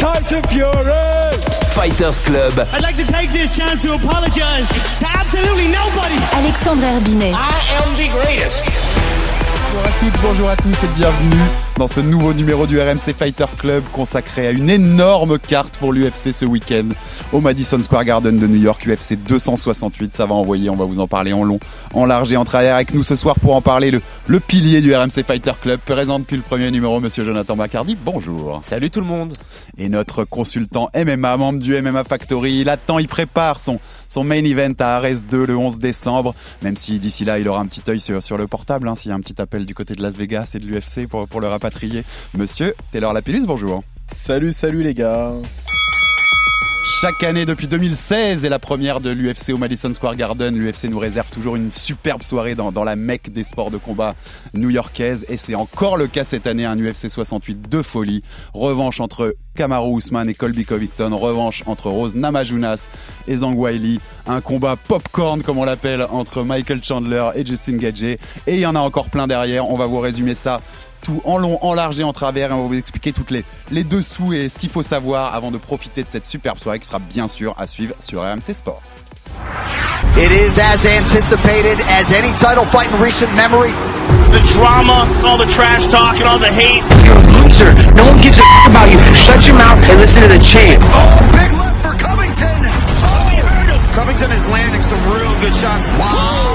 Tyson Fury. Fighters Club. I'd like to take this chance to apologize to absolutely nobody. Alexandre Herbinet. I am the greatest. Bonjour à toutes, bonjour à tous et bienvenue dans ce nouveau numéro du RMC Fighter Club consacré à une énorme carte pour l'UFC ce week-end au Madison Square Garden de New York, UFC 268. Ça va envoyer, on va vous en parler en long, en large et en travers avec nous ce soir pour en parler. Le, le pilier du RMC Fighter Club, présent depuis le premier numéro, monsieur Jonathan Bacardi. Bonjour. Salut tout le monde. Et notre consultant MMA, membre du MMA Factory, il attend, il prépare son, son main event à Ares 2 le 11 décembre, même si d'ici là il aura un petit œil sur, sur le portable, hein, s'il y a un petit appel du côté de Las Vegas et de l'UFC pour, pour le rapatrier. Monsieur Taylor Lapillus, bonjour. Salut, salut les gars. Chaque année depuis 2016 est la première de l'UFC au Madison Square Garden. L'UFC nous réserve toujours une superbe soirée dans, dans la mecque des sports de combat new-yorkaise. Et c'est encore le cas cette année, un UFC 68 de folie. Revanche entre Kamaru Usman et Colby Covington. Revanche entre Rose Namajunas et Zhang Weili. Un combat popcorn, comme on l'appelle, entre Michael Chandler et Justin Gagey. Et il y en a encore plein derrière. On va vous résumer ça tout en long, en large et en travers et on va vous expliquer toutes les, les dessous et ce qu'il faut savoir avant de profiter de cette superbe soirée qui sera bien sûr à suivre sur RMC Sport. It is as anticipated as any title fight in recent memory. The drama, all the trash talk, and all the hate. You're a loser. No one gives a about you. Shut your mouth and listen to the chant. Oh, big lift for Covington. Oh, you heard him. Covington is landing some real good shots. Wow.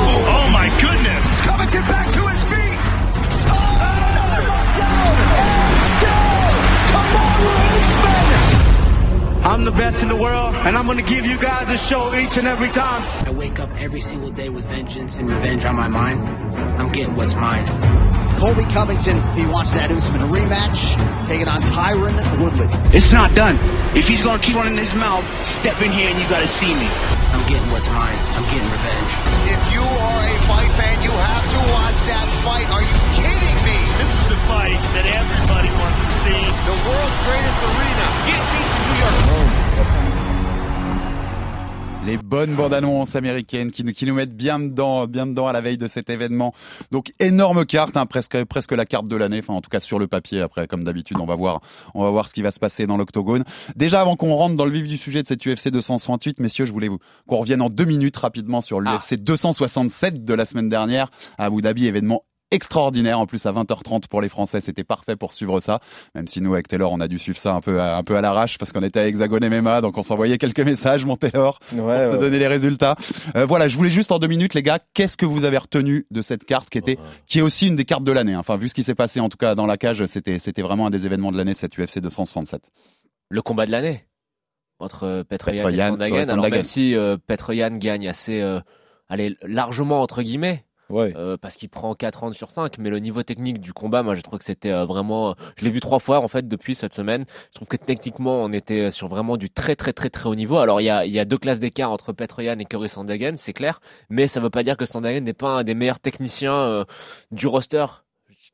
I'm the best in the world, and I'm gonna give you guys a show each and every time. I wake up every single day with vengeance and revenge on my mind. I'm getting what's mine. Colby Covington, he wants that Usman rematch, taking on Tyron Woodley. It's not done. If he's gonna keep running his mouth, step in here and you gotta see me. I'm getting what's mine. I'm getting revenge. If you are a fight fan, you have to watch that fight. Are you kidding me? This is the fight that everybody wants to see. The world's greatest arena. Get me to New York. Les bonnes bandes annonces américaines qui nous, qui nous mettent bien dedans, bien dedans à la veille de cet événement. Donc énorme carte, hein, presque presque la carte de l'année. Enfin en tout cas sur le papier. Après comme d'habitude on va voir on va voir ce qui va se passer dans l'octogone. Déjà avant qu'on rentre dans le vif du sujet de cette UFC 268, messieurs, je voulais vous qu'on revienne en deux minutes rapidement sur l'UFC 267 de la semaine dernière à Abu Dhabi, événement extraordinaire. En plus à 20h30 pour les Français c'était parfait pour suivre ça. Même si nous avec Taylor on a dû suivre ça un peu à, un peu à l'arrache parce qu'on était à Hexagone MMA donc on s'envoyait quelques messages mon Taylor Ouais, pour ouais. se donner les résultats. Euh, voilà je voulais juste en deux minutes les gars qu'est-ce que vous avez retenu de cette carte qui était qui est aussi une des cartes de l'année hein. enfin vu ce qui s'est passé en tout cas dans la cage c'était c'était vraiment un des événements de l'année cette UFC 267 Le combat de l'année entre euh, Petroyan et ouais, Alors même si euh, Petroyan gagne assez, euh, allez, largement entre guillemets, Ouais. euh, parce qu'il prend 4 rounds sur 5, mais le niveau technique du combat, moi je trouve que c'était euh, vraiment, je l'ai vu trois fois en fait depuis cette semaine. Je trouve que techniquement on était sur vraiment du très très très très haut niveau. Alors il y a, y a deux classes d'écart entre Petroyan et Curry Sandhagen, c'est clair, mais ça veut pas dire que Sandhagen n'est pas un des meilleurs techniciens euh, du roster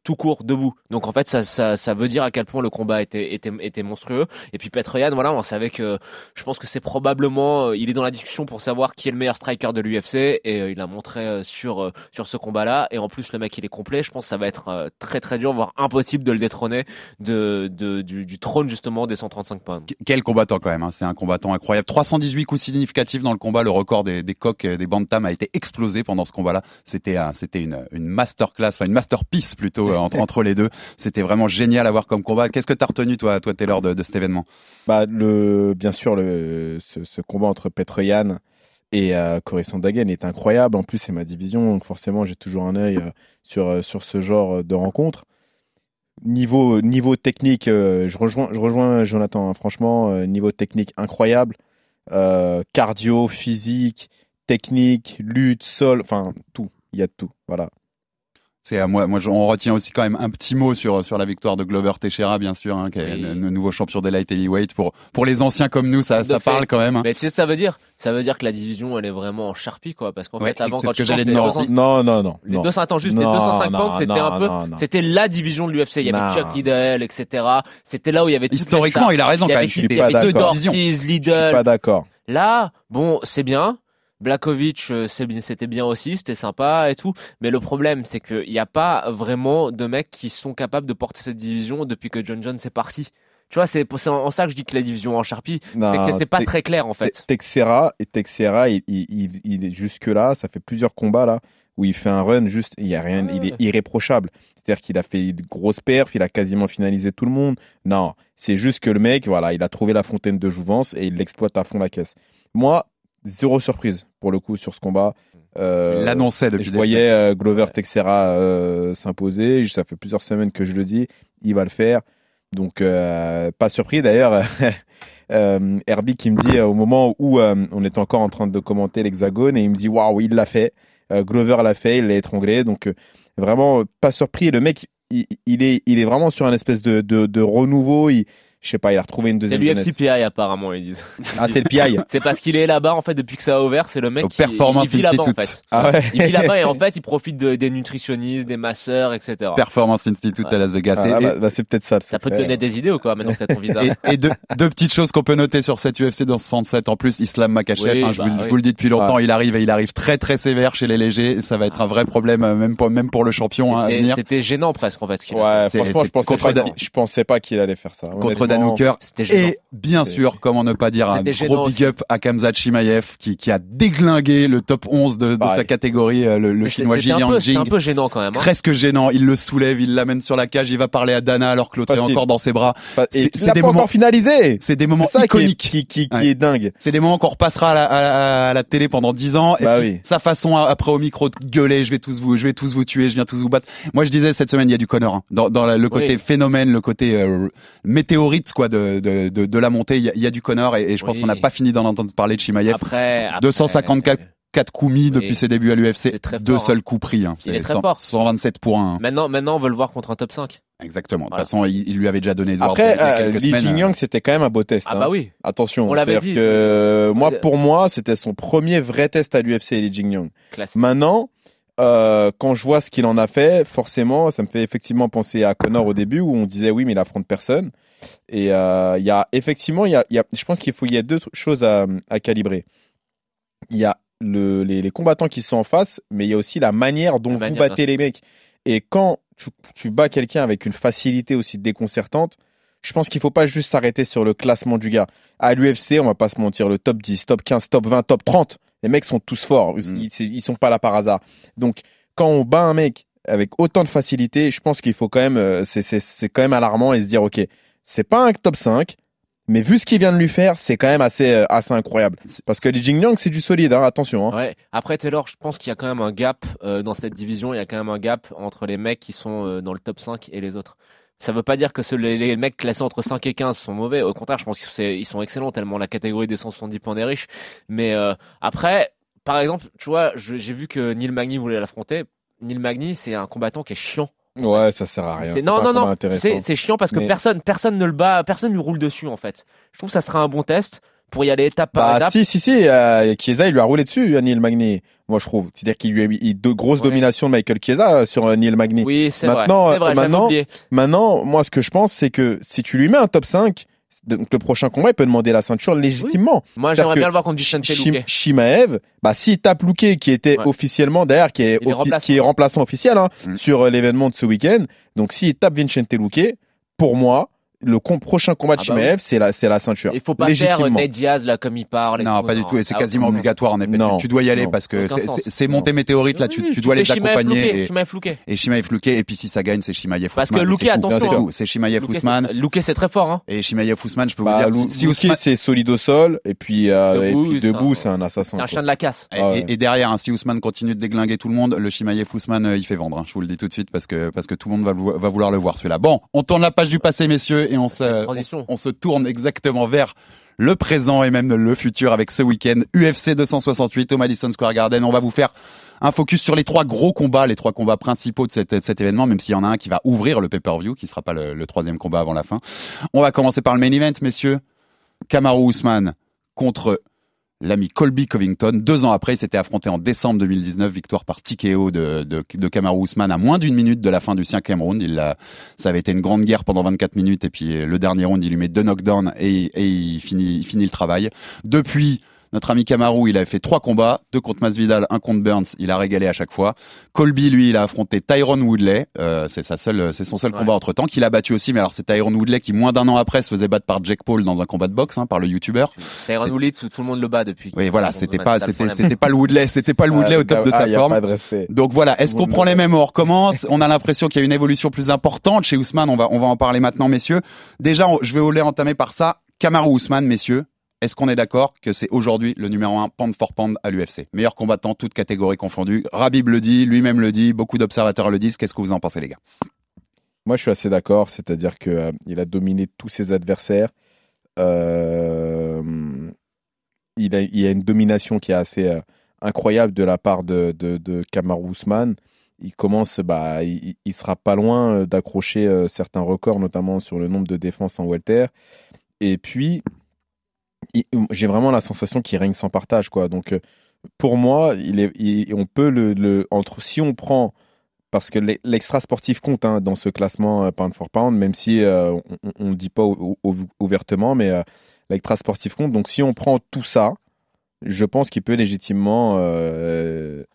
tout court, debout. Donc en fait, ça, ça, ça veut dire à quel point le combat était, était, était monstrueux. Et puis Petroyan, voilà, on savait que je pense que c'est probablement, euh, il est dans la discussion pour savoir qui est le meilleur striker de l'UFC et euh, il a montré euh, sur, sur ce combat-là. Et en plus, le mec, il est complet. Je pense que ça va être très très dur, voire impossible de le détrôner du, trône justement des 135 points. Qu- Quel combattant quand même, hein. c'est un combattant incroyable. 318 coups significatifs dans le combat, le record des, des coques, des bantam a été explosé pendant ce combat-là. C'était une, une masterclass, enfin une masterpiece plutôt euh, entre, entre les deux. C'était vraiment génial à voir comme combat. Qu'est-ce que tu as retenu toi, toi Taylor, de, de cet événement? Bah, le, bien sûr, le, ce, ce combat entre Petroyan et euh, Corey est incroyable. En plus, c'est ma division, donc forcément, j'ai toujours un œil euh, sur, euh, sur ce genre de rencontre. Niveau, niveau technique, je, rejoins, je rejoins Jonathan. hein. franchement, niveau technique incroyable. Cardio, physique, technique, lutte, sol, enfin tout. Il y a tout. Voilà. C'est à moi, moi, on retient aussi quand même un petit mot sur sur la victoire de Glover Teixeira, bien sûr, hein, qui est Oui. le, le nouveau champion des light heavyweight. Pour pour les anciens comme nous, ça De ça fait. parle quand même. hein. Mais tu sais ce que ça veut dire? Ça veut dire que la division elle est vraiment en charpie quoi, parce qu'en Ouais, fait avant quand que tu j'allais penses dire les aussi. 200 Non, non, non. Les non. 200, attends, juste les Non, 250, non, c'était non, un peu, non, non. c'était la division de l'UFC. Il y avait Non. Chuck Liddell, etc. C'était là où il y avait Historiquement, il a raison Il y quand avait même. je suis pas d'accord. Là, bon, c'est bien. Blakovic, euh, c'était bien aussi, c'était sympa et tout. Mais le problème, c'est qu'il n'y a pas vraiment de mecs qui sont capables de porter cette division depuis que John Jones est parti. Tu vois, c'est en ça que je dis que la division en charpie. C'est Non, que c'est pas très clair en fait. Te- Texera et Texera, il, il, il, il est jusque là, ça fait plusieurs combats là où il fait un run juste, il y a rien, il est irréprochable. C'est-à-dire qu'il a fait de grosses perfs, il a quasiment finalisé tout le monde. Non, c'est juste que le mec, voilà, il a trouvé la fontaine de jouvence et il l'exploite à fond la caisse. Moi, zéro surprise pour le coup sur ce combat. Euh, Il l'annonçait depuis. je voyais euh, Glover Texera euh, s'imposer. Ça fait plusieurs semaines que je le dis. Il va le faire. Donc, euh, pas surpris. D'ailleurs, Herbie qui me dit au moment où on est encore en train de commenter l'hexagone et il me dit waouh, il l'a fait. Glover l'a fait, il l'a étranglé. Donc, vraiment pas surpris. Le mec, il, il est, il est vraiment sur un espèce de, de, de renouveau. Il, je sais pas, il a retrouvé une C'est deuxième l'UFC jeunesse. PI apparemment, ils disent. Ah, c'est le PI. C'est parce qu'il est là-bas en fait depuis que ça a ouvert, c'est le mec qui Performance il vit là-bas en Institute. fait. Ah ouais. Il vit là-bas et en fait il profite de- des nutritionnistes, des masseurs, etc. Performance Institute à Las Vegas. Ah, Et- là, et- bah, bah, c'est peut-être ça. Ça peut te donner des idées ou quoi maintenant que t'as ton visa Et, et deux, deux petites choses qu'on peut noter sur cette UFC dans 67 en plus, Islam Makachev, Oui, hein, je, bah vous, je oui. vous le dis depuis longtemps, il arrive et il arrive très très sévère chez les légers, ça va être un vrai problème euh, même pour, même pour le champion hein, à C'était- venir. C'était gênant presque en fait. ce qu'il a Ouais, C'est- franchement, c'est je pensais, pas, qu'il- je pensais pas qu'il allait faire ça. Contre Dan Hooker. Et bien C'est- sûr, comment ne pas dire un gros gênant big up à Kamzat Chimaev qui, qui a déglingué le top 11 de, de Pareil. sa catégorie, euh, le, le c'est- chinois Jilian peu- C'était un Jing. peu gênant quand même. hein. Presque gênant, il le soulève, il l'amène sur la cage, il va parler à Dana alors que l'autre est encore dans ses bras. Pas- C'est- c'est des moments- encore finalisé. C'est des moments C'est iconiques. qui, qui, qui Ouais. est dingue. C'est des moments qu'on repassera à la, à la- à la télé pendant 10 ans. Et Bah puis, oui. sa façon à- après au micro de gueuler, je vais tous vous, je vais tous vous tuer, je viens tous vous battre. Moi, je disais cette semaine, il y a du Connor. hein. Dans, dans la- le côté Oui. phénomène, le côté euh, météorite quoi de, de, de, de la montée, il y a, il y a du Connor et, et je pense Oui. qu'on n'a pas fini d'en entendre parler de Chimaev. Après, après, 254 4 coups mis Oui. depuis ses débuts à l'UFC, deux fort, seuls coups pris. Hein. Il est C'est très 100 fort. 127 pour 1. Maintenant, maintenant, on veut le voir contre un top 5. Exactement. De toute Voilà. façon, il, il lui avait déjà donné Edward Après, euh, Li semaines. Jingyang, c'était quand même un beau test. Ah hein. bah oui. Attention. On l'avait dit. Que, euh, moi, Euh, pour moi, c'était son premier vrai test à l'UFC, Li Jingyang. Maintenant, euh, quand je vois ce qu'il en a fait, forcément, ça me fait effectivement penser à Connor au début où on disait oui, mais il affronte personne. Et euh, il y a effectivement, y a, y a- je pense qu'il faut, il y a deux choses à, à calibrer. Il y a le, les, les combattants qui sont en face, mais il y a aussi la manière dont La vous manière, battez les mecs. Et quand tu, tu bats quelqu'un avec une facilité aussi déconcertante, je pense qu'il faut pas juste s'arrêter sur le classement du gars. À l'UFC, on va pas se mentir, le top 10, top 15, top 20, top 30, les mecs sont tous forts. Mm. Ils, c'est- ils sont pas là par hasard. Donc, quand on bat un mec avec autant de facilité, je pense qu'il faut quand même, euh, c'est quand même alarmant et se dire, ok, c'est pas un top 5, mais vu ce qu'il vient de lui faire, c'est quand même assez, euh, incroyable. Parce que Li Jingliang, c'est du solide, hein, attention. Hein. Ouais. Après Taylor, je pense qu'il y a quand même un gap euh, dans cette division. Il y a quand même un gap entre les mecs qui sont euh, dans le top 5 et les autres. Ça veut pas dire que les, les mecs classés entre 5 et 15 sont mauvais. Au contraire, je pense qu'ils sont excellents tellement la catégorie des 170 points des riches. Mais après, par exemple, tu vois, j'ai vu que Neil Magny voulait l'affronter. Neil Magny, c'est un combattant qui est chiant. Ouais, ça sert à rien. C'est- non, non, non. C'est chiant parce que Mais- personne, personne ne le bat, personne lui roule dessus en fait. Je trouve que ça sera un bon test pour y aller étape par Bah, étape. si, si, si, euh, Chiesa, il lui a roulé dessus, euh, Neil Magny. Moi, je trouve. C'est-à-dire qu'il lui a mis il- de grosses Ouais. dominations de Michael Chiesa euh, sur euh, Neil Magny. Oui, c'est vrai. Maintenant, C'est vrai, euh, maintenant. Maintenant, moi, ce que je pense, c'est que si tu lui mets un top 5, donc le prochain combat, il peut demander la ceinture légitimement. Moi, j'aimerais bien le voir contre Vicente Shim- Luque. Shimaev, bah, s'il tape Luque, qui était Ouais. officiellement, d'ailleurs, qui est, remplaçant. qui est remplaçant officiel hein, Mm. sur euh, l'événement de ce week-end, donc s'il tape Vincente Luque, pour moi, le com- prochain combat de Ah bah Shimaev, c'est la, c'est la ceinture. Il faut pas faire euh. Ned Diaz là comme il parle. Non, tout, pas du tout. Et c'est Ah, quasiment non. obligatoire en effet. Non. Tu dois y aller Non. parce que c'est- montées météorites là, tu, tu dois les accompagner. Luque, Et, Shimaev Luque. et Shimaev Luque. Et puis si ça gagne, c'est Shimaev Parce Ousmane. que Et Luque, c'est attention, tout. hein. C'est Shimaev Luque, Ousmane. c'est- Luque, c'est très fort. Hein. Et Shimaev Ousmane, je peux Bah, vous dire, Lu- si, si Luque, Ousmane, c'est solide au sol, et puis, euh, Debout, c'est un- assassin. C'est un chien de la casse. Et, derrière, hein, si Ousmane continue de déglinguer tout le monde, le Shimaev Ousmane, euh, il fait vendre. hein, je vous le dis tout de suite parce que parce que tout le monde va vouloir le voir celui-là. Bon, on tourne la page du passé, messieurs, et on se on, on se tourne exactement vers le présent et même le futur avec ce week-end UFC 268 au Madison Square Garden. On va vous faire un focus sur les trois gros combats, les trois combats principaux de, cet- événement, même s'il y en a un qui va ouvrir le pay-per-view, qui sera pas le, le troisième combat avant la fin. On va commencer par le main event, messieurs. Kamaru Usman contre l'ami Colby Covington. Deux ans après, il s'était affronté en décembre 2019, victoire par TKO de, de, de Kamaru Usman à moins d'une minute de la fin du cinquième round. Il l'a- ça avait été une grande guerre pendant 24 minutes et puis le dernier round, il lui met deux knockdowns et, et il, finit, il finit le travail. Depuis, notre ami Kamaru, il a fait trois combats, deux contre Masvidal, un contre Burns. Il a régalé à chaque fois. Colby, lui, il a affronté Tyron Woodley. Euh, c'est sa seule, c'est son seul Ouais. combat entre temps qu'il a battu aussi. Mais alors c'est Tyron Woodley qui moins d'un an après se faisait battre par Jake Paul dans un combat de boxe, hein, par le YouTuber. Tyron Woodley, tout, tout le monde le bat depuis. Oui, voilà, c'était pas, le c'était, c'était pas le Woodley, c'était pas le Woodley au top de sa ah, forme. pas de. Donc voilà, est-ce qu'on prend le les mêmes ou on recommence On a l'impression qu'il y a une évolution plus importante chez Ousmane? On va, on va en parler maintenant, messieurs. Déjà, on- je vais vous les entamer par ça. Kamaru Ousmane, messieurs. Est-ce qu'on est d'accord que c'est aujourd'hui le numéro un pound for pound à l'UFC Meilleur combattant, toutes catégories confondues. Rabib le dit, lui-même le dit, beaucoup d'observateurs le disent. Qu'est-ce que vous en pensez, les gars? Moi, je suis assez d'accord, c'est-à-dire que euh, a dominé tous ses adversaires. Euh, il, a, a une domination qui est assez euh, incroyable de la part de, de. Il commence, bah, il, sera pas loin d'accrocher certains records, notamment sur le nombre de défenses en welter. Et puis, j'ai vraiment la sensation qu'il règne sans partage, quoi. Donc, euh, pour moi, il est, on peut le, le- entre si on prend parce que l'e- l'extra sportif compte hein, dans ce classement euh, pound for pound, même si euh, on ne dit pas ou- ou- ouvertement, mais euh, l'extra sportif compte. Donc si on prend tout ça, je pense qu'il peut légitimement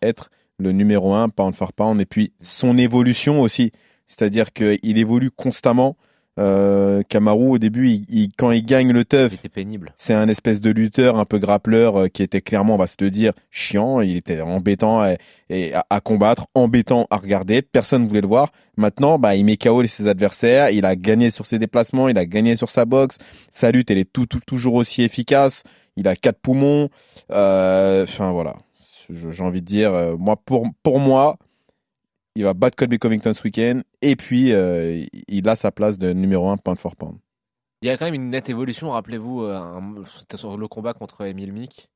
être le numéro un pound for pound. Et puis son évolution aussi, c'est-à-dire qu'il évolue constamment. Euh, Kamaru au début, il- il- quand il gagne le teuf, C'était pénible. c'est un espèce de lutteur un peu grappleur euh, qui était clairement, on va se le dire, chiant. Il était embêtant et à, à combattre, embêtant à regarder. Personne ne voulait le voir. Maintenant, bah, il met KO ses adversaires. Il a gagné sur ses déplacements. Il a gagné sur sa boxe. Sa lutte, elle est tout, tout- toujours aussi efficace. Il a quatre poumons. Euh, Enfin voilà. J'ai envie de dire, euh, moi pour pour moi, il va battre Colby Covington ce week-end. Et puis, euh, il a sa place de numéro un pound for pound. Il y a quand même une nette évolution, rappelez-vous, euh, sur le combat contre Emile Mick,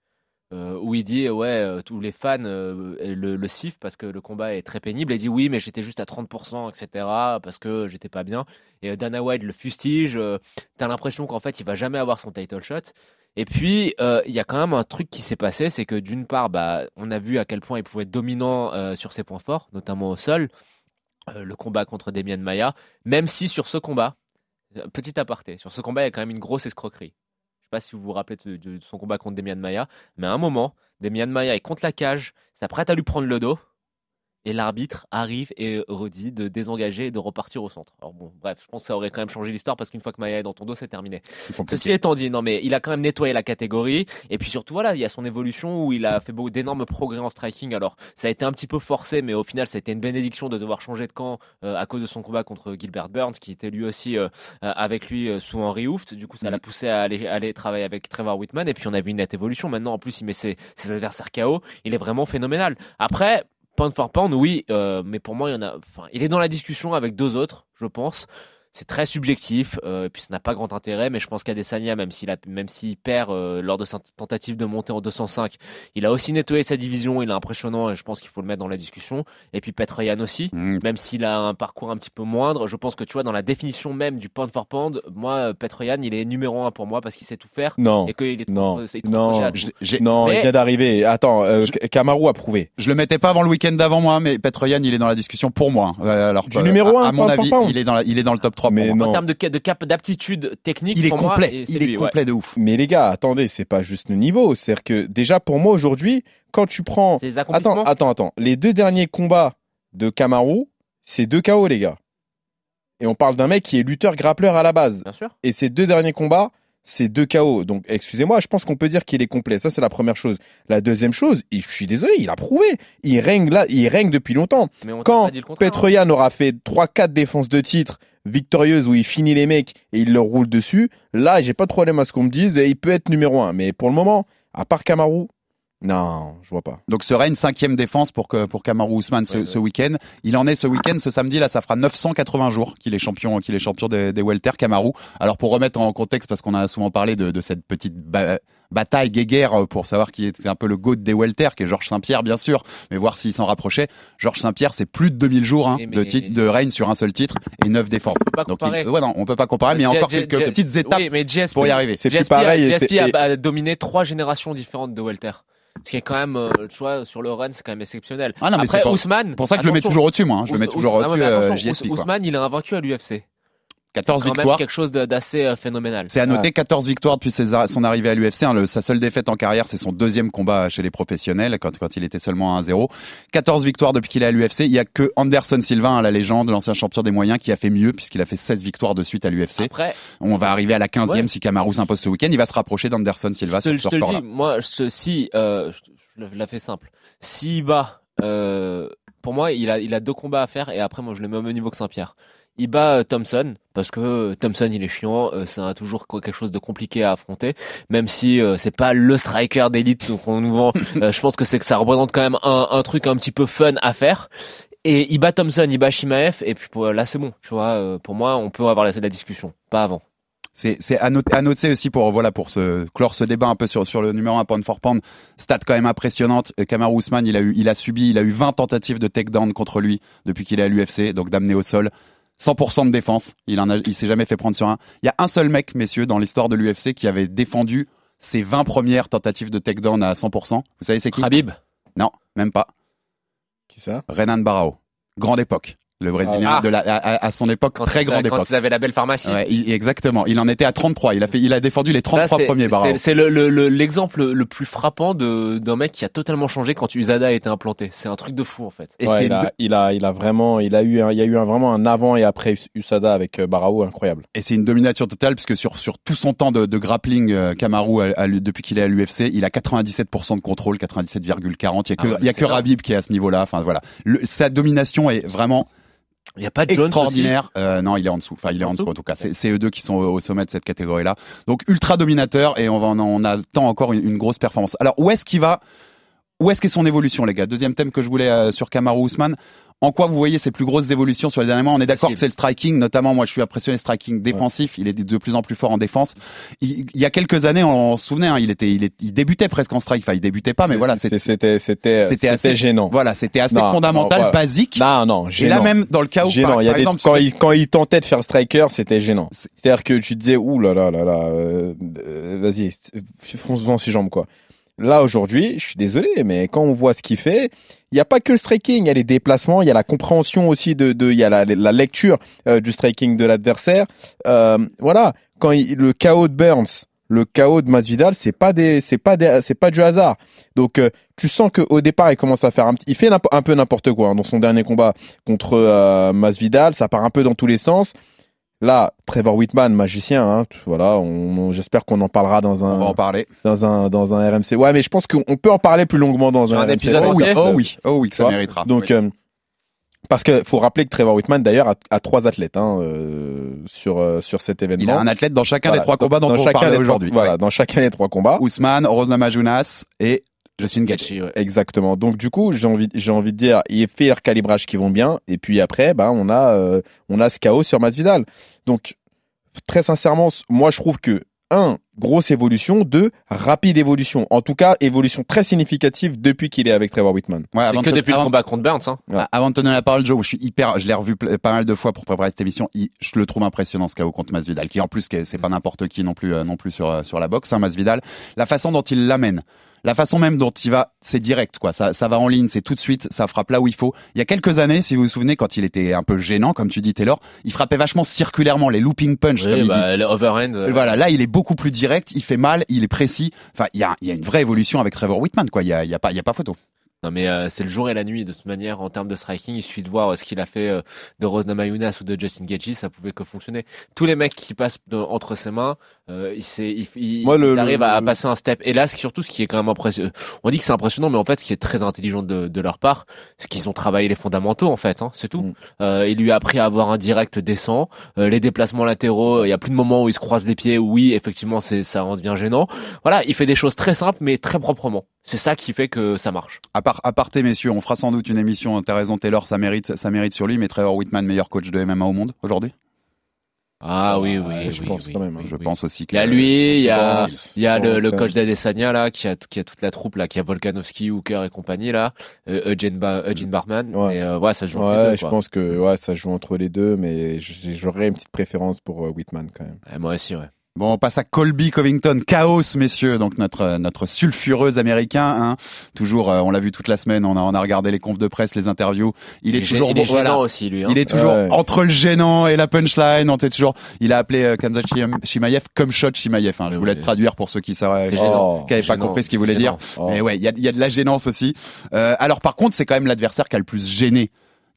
euh, où il dit ouais, euh, tous les fans euh, le, le parce que le combat est très pénible. Il dit oui, mais j'étais juste à 30%, etc., parce que j'étais pas bien. Et euh, Dana White le fustige. euh, T'as l'impression qu'en fait, il va jamais avoir son title shot. Et puis, euh, il y a quand même un truc qui s'est passé, c'est que d'une part, bah, on a vu à quel point il pouvait être dominant euh, sur ses points forts, notamment au sol. Euh, le combat contre Demian Maia, même si sur ce combat, euh, Petit aparté, sur ce combat, il y a quand même une grosse escroquerie. Sais pas si vous vous rappelez de, de son combat contre Demian Maia, mais à un moment, Demian Maia est contre la cage, s'apprête à lui prendre le dos, et l'arbitre arrive et redit de désengager et de repartir au centre. Alors bon, bref, je pense que ça aurait quand même changé l'histoire parce qu'une fois que Maia est dans ton dos, c'est terminé. Ceci étant dit, non mais il a quand même nettoyé la catégorie et puis surtout voilà, il y a son évolution où il a fait beaucoup d'énormes progrès en striking. Alors ça a été un petit peu forcé, mais au final ça a été une bénédiction de devoir changer de camp euh, à cause de son combat contre Gilbert Burns, qui était lui aussi euh, euh, avec lui euh, sous Henry Hooft. Du coup ça l'a poussé à aller, aller travailler avec Trevor Whitman et puis on a vu une nette évolution. Maintenant en plus il met ses, ses adversaires KO, il est vraiment phénoménal. Après pound for pound, oui, euh, mais pour moi, y en a. Enfin, il est dans la discussion avec deux autres, je pense. C'est très subjectif, euh, et puis ça n'a pas grand intérêt, mais je pense qu'Adesanya, même s'il a, même s'il perd euh, lors de sa tentative de monter en 205, il a aussi nettoyé sa division, il est impressionnant, et je pense qu'il faut le mettre dans la discussion. Et puis Petr Yan aussi, Mmh. même s'il a un parcours un petit peu moindre, je pense que tu vois, dans la définition même du pound for pound, moi, Petr Yan, il est numéro un pour moi parce qu'il sait tout faire, Non. et qu'il est Non, trop, trop non, à tout. J'ai- j'ai- Non, Mais- il vient d'arriver. Attends, euh, Kamaru a prouvé. Je le mettais pas avant le week-end d'avant moi, mais Petr Yan, il est dans la discussion pour moi. Euh, alors, Du euh, numéro à, un, à mon avis, pound. il est dans la- il est dans le top 3 Mais pour moi. non. En termes de, de cap d'aptitude technique, Il est pour complet, il est lui, ouais. complet de ouf. Mais les gars, attendez, c'est pas juste le niveau. C'est-à-dire que déjà pour moi aujourd'hui, quand tu prends, attends, attends, attends, les deux derniers combats de Kamaru, c'est deux KO les gars. Et on parle d'un mec qui est lutteur grappleur à la base. Bien sûr. Et ces deux derniers combats, c'est deux KO. Donc excusez-moi, je pense qu'on peut dire qu'il est complet. Ça c'est la première chose. La deuxième chose, je suis désolé, il a prouvé. Il règne là, il règne depuis longtemps. Mais on t'a Quand hein. Petroyan aura fait 3-4 défenses de titre victorieuses où il finit les mecs et il leur roule dessus, là, j'ai pas de problème à ce qu'on me dise et il peut être numéro 1. Mais pour le moment, à part Kamaru, Non, je vois pas. Donc serait une cinquième défense pour que pour Kamaru Ousmane ce, Ouais, ce week-end. Il en est ce week-end, ce samedi là, ça fera 980 jours qu'il est champion, qu'il est champion des, des welter Kamaru. Alors pour remettre en contexte, parce qu'on a souvent parlé de, de cette petite ba- bataille guéguerre pour savoir qui était un peu le goat des welter, qui est Georges Saint-Pierre bien sûr, mais voir s'il s'en rapprochait. Georges Saint-Pierre, c'est plus de 2000 jours hein, de titre de règne sur un seul titre et 9 défenses. peut pas Donc comparer. il- ouais, non, on peut pas comparer, mais il y a encore quelques petites étapes Oui, mais GSP, pour y arriver. C'est plus pareil. et- a dominé trois générations différentes de welter. Ce qui est quand même, euh, tu vois, sur le run, c'est quand même exceptionnel. Ah non, mais Après, Ousmane. C'est pour ça que je le mets toujours au-dessus, moi. hein. Je le mets toujours au-dessus, euh. Ousmane, il a invaincu à l'UFC. 14 C'est quand même victoires. quelque chose d'assez euh, phénoménal. C'est à noter Ah. 14 victoires depuis ses son arrivée à l'UFC. hein. Sa seule défaite en carrière, c'est son deuxième combat chez les professionnels, quand, quand il était seulement à 1-0. 14 victoires depuis qu'il est à l'UFC. Il y a que Anderson Silva, hein, la légende, l'ancien champion des moyens, qui a fait mieux, puisqu'il a fait 16 victoires de suite à l'UFC. Après, On va arriver à la 15e Ouais. si Kamaru s'impose ce week-end. Il va se rapprocher d'Anderson Silva je te, sur je ce te le dis, moi, je- si, euh, je, je la fais simple. S'il bat, euh, pour moi, il a, il a deux combats à faire et après, moi, je le mets au même niveau que Saint-Pierre. Il bat euh, Thompson parce que euh, Thompson il est chiant, euh, c'est un- toujours quelque chose de compliqué à affronter, même si euh, c'est pas le striker d'élite qu'on nous vend. euh, je pense que c'est que ça représente quand même un, un truc un petit peu fun à faire. Et il bat Thompson, il bat Shimaev et puis pour- là c'est bon, tu vois. euh, pour moi, on peut avoir la, la discussion, pas avant. C'est à noter, à noter aussi pour voilà pour clore ce débat un peu sur sur le numéro 1 pound for pound. Stat quand même impressionnante. Euh, Kamaru Usman, il a eu il a subi, il a eu 20 tentatives de takedown contre lui depuis qu'il est à l'UFC, donc d'amener au sol. 100% de défense. Il en a, il s'est jamais fait prendre sur un. Il y a un seul mec, messieurs, dans l'histoire de l'UFC qui avait défendu ses 20 premières tentatives de takedown à 100%. Vous savez c'est qui? Habib, Non, même pas. Qui ça? Renan Barao. Grande époque. Le Brésilien Ah. de la, à, son époque, quand, très grande quand époque. ils avaient la belle pharmacie. Ouais, il- exactement. Il en était à 33. Il a fait, il a défendu les Ça, 33 c'est- premiers Barao. c'est- C'est le- le- le- l'exemple le, plus frappant de- d'un mec qui a totalement changé quand Usada a été implanté. C'est un truc de fou en fait. Et Ouais, c'est il, a, il a, il a vraiment, il a eu, un, il y a eu un, vraiment un avant et après Usada avec euh, Barao incroyable. Et c'est une domination totale puisque sur, sur tout son temps de, de grappling, euh, Kamaru, à- à- depuis qu'il est à l'UFC, il a 97% de contrôle, 97,40. Il y a que, Ah ouais, il y a que. Rabib qui est à ce niveau-là. Enfin voilà, Le- sa domination est vraiment Il n'y a pas de Jones extraordinaire. Euh, non, il est en dessous. Enfin, il est En en dessous en tout cas. C'est eux deux qui sont au sommet de cette catégorie-là. Donc ultra dominateur et on, va, on attend encore une, une grosse performance. Alors où est-ce qu'il va? Où est-ce qu'est son évolution, les gars? Deuxième thème que je voulais euh, sur Kamaru Usman. En quoi vous voyez ses plus grosses évolutions sur les derniers mois? On est d'accord que c'est le striking, notamment moi je suis impressionné striking défensif. Il est de plus en plus fort en défense. Il, il y a quelques années, on, se souvenait, hein, il était, il, est- il débutait presque en strike. Enfin, il débutait pas, mais voilà, c'était, c'était, c'était, assez- gênant. voilà, c'était assez Non, fondamental, non, basique. Non, non, Et gênant. là même dans le cas où, Gênant. par, il y a par des- exemple, quand, il, quand il tentait de faire striker, c'était gênant. C'est-à-dire que tu disais, ouh là là là là, euh, euh, vas-y, fonce dans ses jambes quoi. Là aujourd'hui, je suis désolé, mais quand on voit ce qu'il fait, il n'y a pas que le striking, il y a les déplacements, il y a la compréhension aussi de, de il y a la, la lecture euh, du striking de l'adversaire. Euh, voilà, quand il- le chaos de Burns, le chaos de Masvidal, c'est pas des, c'est pas des, c'est pas du hasard. Donc euh, tu sens que au départ il commence à faire un petit, il fait un peu n'importe quoi hein. dans son dernier combat contre euh, Masvidal, ça part un peu dans tous les sens. Là, Trevor Whitman, magicien, hein, voilà, on, on- j'espère qu'on en parlera dans on va un, en parler. dans un, dans un RMC. Ouais, mais je pense qu'on on peut en parler plus longuement dans un, un RMC. épisode Oh oui, oh oui, oh oui, que ça méritera. Donc, Oui. euh, parce que faut rappeler que Trevor Whitman d'ailleurs a, a trois athlètes hein, euh, sur euh, sur cet événement. il a un athlète dans chacun Voilà, des trois combats dont on aujourd'hui. Voilà, dans chacun des trois combats. Ousmane, Rose Namajunas et Ouais. Exactement. Donc du coup, j'ai envie, j'ai envie de dire, il fait les recalibrages qui vont bien, et puis après, ben on a, euh, on a ce chaos sur Masvidal. Donc très sincèrement, moi je trouve que un grosse évolution, deux rapide évolution. En tout cas, évolution très significative depuis qu'il est avec Trevor Whitman. Ouais, avant que de te- depuis le combat contre Burns. Hein. Ouais. Avant de te donner la parole, Joe, je suis hyper, je l'ai revu pas mal de fois pour préparer cette émission. Il- je le trouve impressionnant ce KO contre Masvidal, qui en plus, c'est pas n'importe qui non plus, euh, non plus sur euh, sur la boxe, hein, Masvidal. La façon dont il l'amène, la façon même dont il va, c'est direct, quoi. Ça, ça va en ligne, c'est tout de suite, ça frappe là où il faut. Il y a quelques années, si vous vous souvenez, quand il était un peu gênant, comme tu dis Taylor, il frappait vachement circulairement les looping punch, comme Oui, ils bah, disent. le overhand. euh, Voilà, là, il est beaucoup plus direct, il fait mal, il est précis. Enfin, il y a, une vraie évolution avec Trevor Whitman, quoi. Il y a, il y a pas, y a pas photo. Non mais euh, c'est le jour et la nuit de toute manière en termes de striking. Il suffit de voir euh, ce qu'il a fait euh, de Rose Namajunas ou de Justin Gaethje, ça pouvait que fonctionner. Tous les mecs qui passent de- entre ses mains, Euh, il, il, il- Moi, le- il arrive le- à, le- passer un step. Et là, surtout ce qui est quand même impressionnant. On dit que c'est impressionnant, mais en fait, ce qui est très intelligent de, de leur part, c'est qu'ils ont travaillé les fondamentaux, en fait. Hein, c'est tout. Mm. Euh, il lui a appris à avoir un direct décent, euh, les déplacements latéraux. Il y a plus de moments où il se croise les pieds. où Oui, effectivement, c'est ça en devient gênant. Voilà, il fait des choses très simples, mais très proprement. C'est ça qui fait que ça marche. À part, à messieurs, on fera sans doute une émission. T'as raison, Taylor, ça mérite, ça mérite sur lui. Mais Trevor Whitman, meilleur coach de MMA au monde aujourd'hui? Ah oui, oui, je oui, pense oui, quand même, hein. oui, Je oui. pense aussi que. Il y a lui, il y a, il y a le, coach d'Adesanya là, qui a, qui a toute la troupe là, qui a Volkanovski, Hooker et compagnie là, euh, Eugene, ba Eugene Barman. Ouais. Et euh, ouais, ça se joue entre les Ouais, deux, je quoi. pense que ouais, ça joue entre les deux, mais j'aurais une petite préférence pour euh, Whitman quand même. Ouais, moi aussi, ouais. Bon, on passe à Colby Covington, Chaos, messieurs, donc notre notre sulfureux américain. Hein. Toujours, euh, on l'a vu toute la semaine. On a on a regardé les confs de presse, les interviews. Il, est toujours il est voilà. aussi lui. Hein. Il est toujours Ouais. entre le gênant et la punchline. On était toujours. Il a appelé euh, Kamzat Shim- Shimaev comme shot Shimaev. Hein. Je vous laisse traduire pour ceux qui savent, C'est qui. Oh, n'avaient pas compris ce qu'il voulait dire. Oh. Mais ouais, il y a, il y a de la gênance aussi. Euh, alors par contre, c'est quand même l'adversaire qui a le plus gêné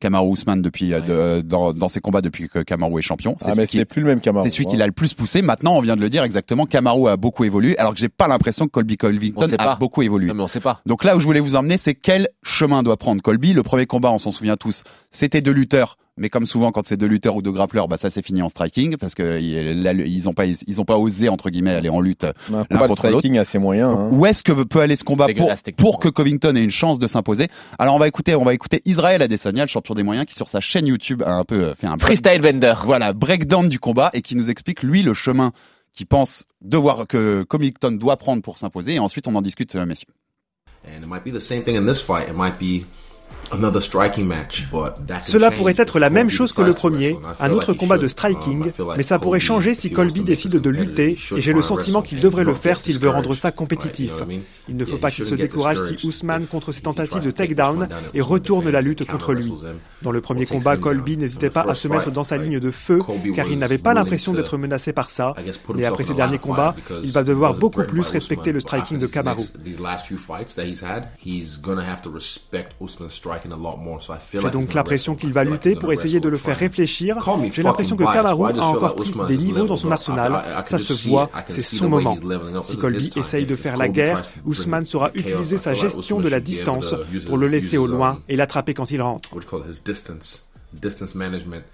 Kamaru Usman depuis euh, de- dans, dans ses combats depuis que Kamaru est champion. C'est Ah, celui mais qui- c'est plus le même Camaro. c'est celui qui l'a le plus poussé. Maintenant, on vient de le dire exactement. Kamaru a beaucoup évolué, alors que j'ai pas l'impression que Colby Covington a pas. beaucoup évolué. Non mais on sait pas. Donc là où je voulais vous emmener, c'est quel chemin doit prendre Colby. Le premier combat, on s'en souvient tous, c'était deux lutteurs. Mais comme souvent, quand c'est deux lutteurs ou deux grappleurs, bah ça s'est fini en striking parce que ils ont pas, ils ont pas osé entre guillemets aller en lutte. Mais Un l'un combat de contre l'autre. striking assez moyen. hein. Où est-ce que peut aller ce combat pour, que Covington ait une chance de s'imposer? Alors on va écouter, on va écouter Israël Adesanya, le champion des moyens, qui sur sa chaîne YouTube a un peu euh, fait un break- Freestyle Bender. voilà, breakdown du combat et qui nous explique lui le chemin qu'il pense devoir que Covington doit prendre pour s'imposer et ensuite on en discute euh, messieurs. And it might be the same thing in this fight. It might be another striking match, but that can Cela pourrait être la même chose que le premier, un autre combat de. Um, striking, mais ça pourrait changer si Colby décide de lutter, et j'ai le sentiment qu'il devrait le faire s'il veut rendre ça compétitif. Il ne faut pas qu'il se décourage si Ousmane contre ses tentatives de takedown et retourne la lutte contre lui. Dans le premier combat. Colby n'hésitait pas à se mettre dans sa ligne de feu car il n'avait pas l'impression d'être menacé par ça. Mais après ses derniers combats, il va devoir beaucoup plus respecter le striking de Kamaru. J'ai donc l'impression qu'il va lutter pour essayer de le faire réfléchir. J'ai l'impression que Kamaru a encore pris des niveaux dans son arsenal. Ça se voit, c'est son moment. Si Colby essaye de faire la guerre, Ousmane saura utiliser sa gestion de la distance pour le laisser au loin um, et l'attraper quand il rentre. distance, distance management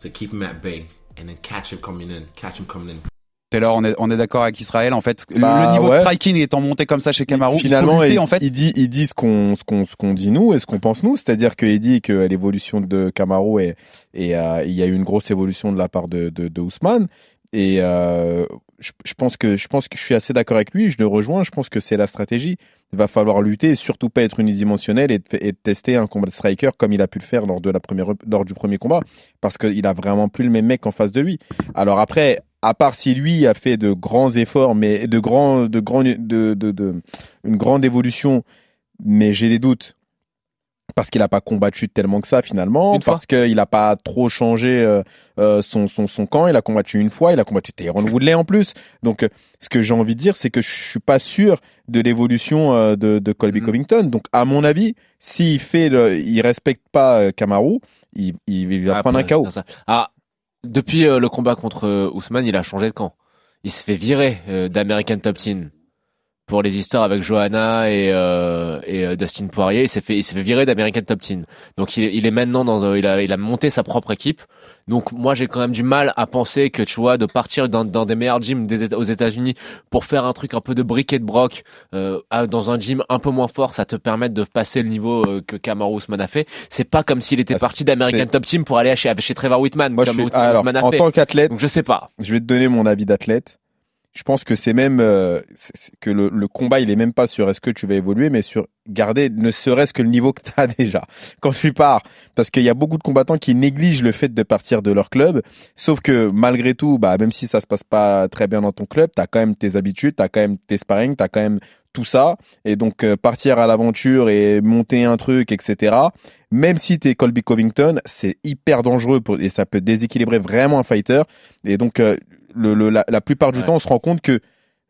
to keep him at bay and then catch him coming in, catch him coming in. Taylor, on est, on est d'accord avec Israël en fait. Le- Bah, le niveau ouais. de striking étant monté comme ça chez Kamaru, Finalement, il faut lutter, il, en fait. il dit, il dit ce qu'on, ce qu'on, ce qu'on dit nous et ce qu'on pense nous. C'est-à-dire qu'il dit que l'évolution de Camaro est, et euh, il y a eu une grosse évolution de la part de, de, de Ousmane. Et euh, je, je pense que, je pense que je suis assez d'accord avec lui. Je le rejoins. Je pense que c'est la stratégie. Il va falloir lutter et surtout pas être unidimensionnel et, et tester un combat de striker comme il a pu le faire lors de la première, lors du premier combat, parce qu'il a vraiment plus le même mec en face de lui. Alors après, à part si lui a fait de grands efforts, mais de grands, de grands, de, de, de une grande évolution, mais j'ai des doutes parce qu'il n'a pas combattu tellement que ça finalement, Une parce qu'il n'a pas trop changé euh, euh, son, son, son camp. Il a combattu une fois, il a combattu Tyrone Woodley en plus. Donc, euh, ce que j'ai envie de dire, c'est que je suis pas sûr de l'évolution euh, de, de Colby Mhm. Covington. Donc, à mon avis, s'il fait, le, il respecte pas euh, Kamaru, il, il, va Après, prendre un KO. c'est ça. Ah, depuis euh, le combat contre euh, Ousmane, il a changé de camp. Il se fait virer euh, d'American Top Team pour les histoires avec Johanna et, euh, et euh, Dustin Poirier. Il s'est fait, il s'est fait virer d'American Top Team. Donc il, est- il est maintenant dans, euh, il a, il a monté sa propre équipe. Donc moi j'ai quand même du mal à penser que tu vois de partir dans, dans des meilleurs gyms des aux États-Unis pour faire un truc un peu de brick et de broc euh, dans un gym un peu moins fort, ça te permet de passer le niveau euh, que Kamaru Usman a fait. C'est pas comme s'il était Ah, parti d'American Top Team pour aller chez, chez Trevor Whitman Moi, je comme suis, Usman alors, a en fait. tant qu'athlète, je sais pas. je vais te donner mon avis d'athlète. Je pense que c'est même euh, que le, le combat, il est même pas sur est-ce que tu vas évoluer, mais sur garder ne serait-ce que le niveau que tu as déjà quand tu pars. Parce qu'il y a beaucoup de combattants qui négligent le fait de partir de leur club. Sauf que malgré tout, bah, même si ça se passe pas très bien dans ton club, tu as quand même tes habitudes, tu as quand même tes sparring, tu as quand même tout ça. Et donc euh, partir à l'aventure et monter un truc, etc. Même si tu es Colby Covington, c'est hyper dangereux pour, et ça peut déséquilibrer vraiment un fighter. Et donc, euh, le, le- la, la plupart du Ouais. temps, on se rend compte que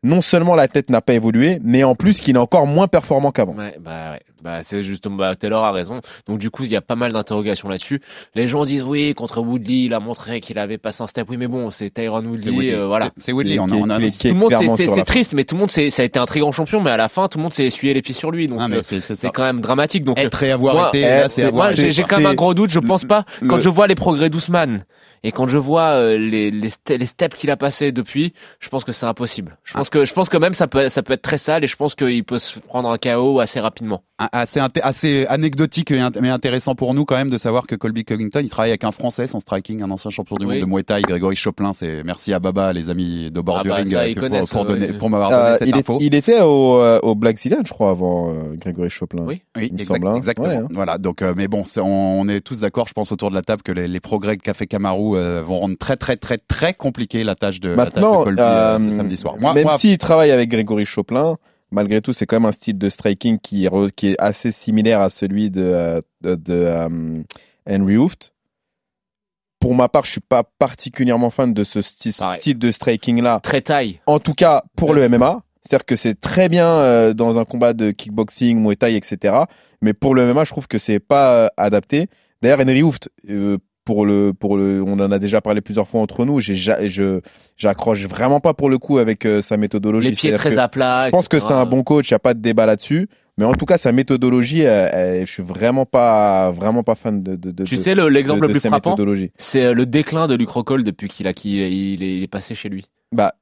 non seulement l'athlète n'a pas évolué, mais en plus qu'il est encore moins performant qu'avant. Ouais, bah, ouais. Bah c'est justement, bah, Taylor a raison. Donc, du coup, il y a pas mal d'interrogations là-dessus. Les gens disent, oui, contre Woodley, il a montré qu'il avait passé un step. Oui, mais bon, c'est Tyron Woodley, Woodley. euh, voilà. C'est Woodley, on on a Tout le monde, c'est- triste, mais tout le monde, c'est- ça a été un très grand champion, mais à la fin, tout le monde s'est essuyé les pieds sur lui. Donc, Ah, euh, c'est quand même dramatique. Donc, euh, Être et avoir moi, été, là, c'est moi, j'ai quand même un gros doute. Je pense pas. Quand le- je vois les progrès d'Ousmane et quand je vois euh, les, les, les steps qu'il a passés depuis, je pense que c'est impossible. Je pense que je pense que même ça peut ça peut être très sale et je pense qu'il peut se prendre un KO assez rapidement. Un- assez, assez anecdotique mais intéressant pour nous quand même de savoir que Colby Covington il travaille avec un français son striking un ancien champion du Oui. monde de Muay Thai Grégory Choplin c'est merci à Baba les amis de bord Ah du bah, ring ça, euh, pour, pour, euh, donner, oui. pour m'avoir donné Euh, cette il, est- info il était au, euh, au Black Zillion, je crois, avant euh, Grégory Choplin. Oui. oui il me exact- semble, hein. exactement Ouais, hein. voilà donc euh, mais bon c'est- on, on est tous d'accord je pense autour de la table que les, les progrès qu'a fait Kamaru euh, vont rendre très très très très compliqué la tâche de, la tâche de Maintenant, Colby euh, ce samedi soir moi, même s'il travaille avec Grégory Choplin, malgré tout, c'est quand même un style de striking qui est, re- qui est assez similaire à celui de, euh, de, de, euh, Henry Hooft. Pour ma part, je suis pas particulièrement fan de ce style de striking là. Très taille. En tout cas, pour le MMA. C'est-à-dire que c'est très bien euh, dans un combat de kickboxing, Muay Thai, etc. Mais pour le MMA, je trouve que c'est pas euh, adapté. D'ailleurs, Henry Hooft, euh, pour le, pour le, on en a déjà parlé plusieurs fois entre nous. J'ai, je, j'accroche vraiment pas pour le coup avec euh, sa méthodologie. Les pieds très à plat. Je pense que c'est un bon coach, il y a pas de débat là-dessus. Mais en tout cas, sa méthodologie, euh, euh, je suis vraiment pas, vraiment pas fan de. de, de Tu de- sais le- l'exemple le de plus sa frappant, méthodologie. c'est euh, le déclin de Luke Rockhold depuis qu'il a qu'il il est, il est passé chez lui. Bah,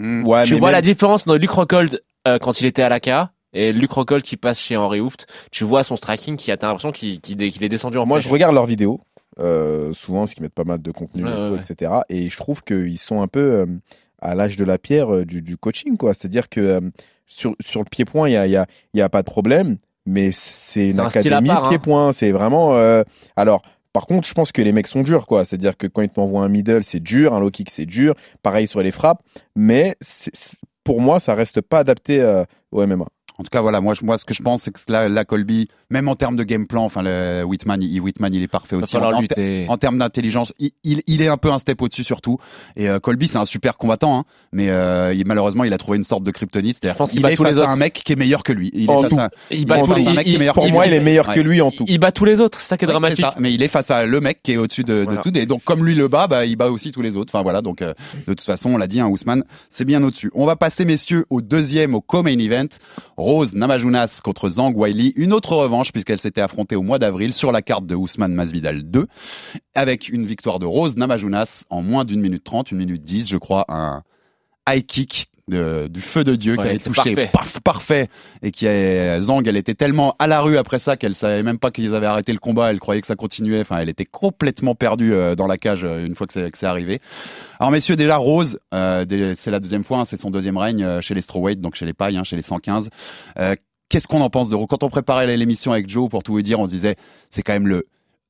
Hmm. ouais, tu mais vois même- la différence entre Luke Rockhold euh, quand il était à l'AKA et Luke Rockhold qui passe chez Henry Hooft. Tu vois son striking qui a t'as l'impression qu'il est- qu'il est descendu en Moi, je regarde leurs vidéos, euh, souvent, parce qu'ils mettent pas mal de contenu, Ouais, et ouais, tout, ouais. etc. Et je trouve qu'ils sont un peu euh, à l'âge de la pierre euh, du, du coaching, quoi. C'est-à-dire que sur, sur le pied-point, il y a, il y, a, il y a pas de problème, mais c'est une académie hein. pied-point. C'est vraiment. Alors. Par contre, je pense que les mecs sont durs, quoi. C'est-à-dire que quand ils t'envoient un middle, c'est dur, un low kick, c'est dur. Pareil sur les frappes, mais pour moi, ça reste pas adapté euh, au MMA. En tout cas, voilà, moi, moi, ce que je pense, c'est que là, là, Colby, même en termes de game plan, enfin, le Whitman, il, Whitman, il est parfait aussi. En, en, termes d'intelligence, il, il, il est un peu un step au-dessus surtout. Et euh, Colby, c'est un super combattant, hein, mais euh, il, malheureusement, il a trouvé une sorte de kryptonite. Je pense qu'il il bat est tous les autres. un mec qui est meilleur que lui. Il En est face tout. à, Il il bat tous les à un mec qui est il- meilleur Pour que moi, lui. il est meilleur que lui en tout. il bat tous les autres, c'est ça qui est Ouais, dramatique. mais il est face à le mec qui est au-dessus de, tout. Et donc, comme lui le bat, bah, il bat aussi tous les autres. Enfin, voilà. Donc, euh, de toute façon, on l'a dit, hein, Ousmane, c'est bien au-dessus. On va passer, messieurs, au deuxième, au co-main event. Rose Namajunas contre Zhang Weili. Une autre revanche, puisqu'elle s'était affrontée au mois d'avril sur la carte de Ousmane Masvidal 2. Avec une victoire de Rose Namajunas en moins d'une minute trente, une minute dix, je crois, un high kick de- du feu de Dieu Ouais, qui avait touché. parfait. paf, parfait. Et qui a, Zhang elle était tellement à la rue après ça qu'elle savait même pas qu'ils avaient arrêté le combat. Elle croyait que ça continuait. Enfin elle était complètement perdue euh, dans la cage euh, une fois que c'est que c'est arrivé. Alors messieurs déjà Rose euh, c'est la deuxième fois hein, c'est son deuxième règne euh, chez les strawweight donc chez les pailles hein, chez les 115 Euh, qu'est-ce qu'on en pense de Rose? Quand on préparait l'émission avec Joe pour tout vous dire on se disait c'est quand même le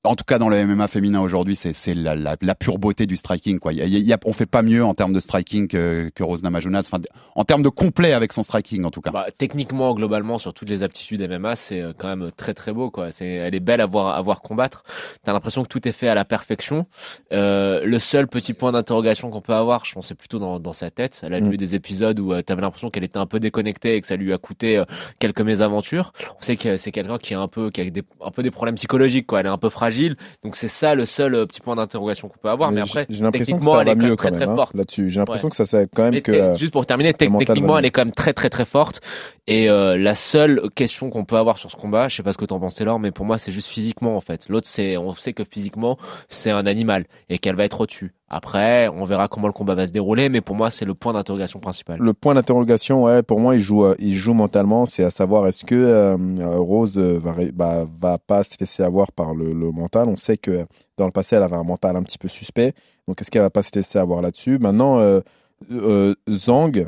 en tout cas dans le MMA féminin aujourd'hui, c'est la, la, la pure beauté du striking. Quoi. Y a- y a- on fait pas mieux en termes de striking que, que Rose Namajunas. Enfin, en termes de complet avec son striking en tout cas. Bah, techniquement, globalement, sur toutes les aptitudes MMA, c'est euh, quand même très très beau. Quoi. C'est, elle est belle à voir, à voir combattre. T'as l'impression que tout est fait à la perfection. Euh, le seul petit point d'interrogation qu'on peut avoir, je pense, c'est plutôt dans, dans sa tête. Elle a Mm. eu des épisodes où euh, t'avais l'impression qu'elle était un peu déconnectée et que ça lui a coûté euh, quelques mésaventures. On sait que c'est quelqu'un qui a un peu, qui a des, un peu des problèmes psychologiques. Quoi. Elle est un peu fragile. Donc c'est ça le seul euh, petit point d'interrogation qu'on peut avoir. Mais, Mais après, techniquement, elle est va quand même mieux très très même hein, forte. là-dessus. J'ai l'impression Ouais. que ça c'est quand même Mais que te- euh, juste pour terminer, techniquement, elle est quand même très très très forte. Et euh, la seule question qu'on peut avoir sur ce combat, je sais pas ce que t'en penses Taylor, mais pour moi c'est juste physiquement en fait. L'autre c'est, on sait que physiquement c'est un animal et qu'elle va être au-dessus. Après, on verra comment le combat va se dérouler, mais pour moi c'est le point d'interrogation principal. le point d'interrogation, ouais, pour moi, il joue, euh, il joue mentalement. C'est à savoir est-ce que euh, euh, Rose va, bah, va pas se laisser avoir par le, mental? On sait que dans le passé, elle avait un mental un petit peu suspect. Donc, est-ce qu'elle va pas se laisser avoir là-dessus? Maintenant, euh, Zhang,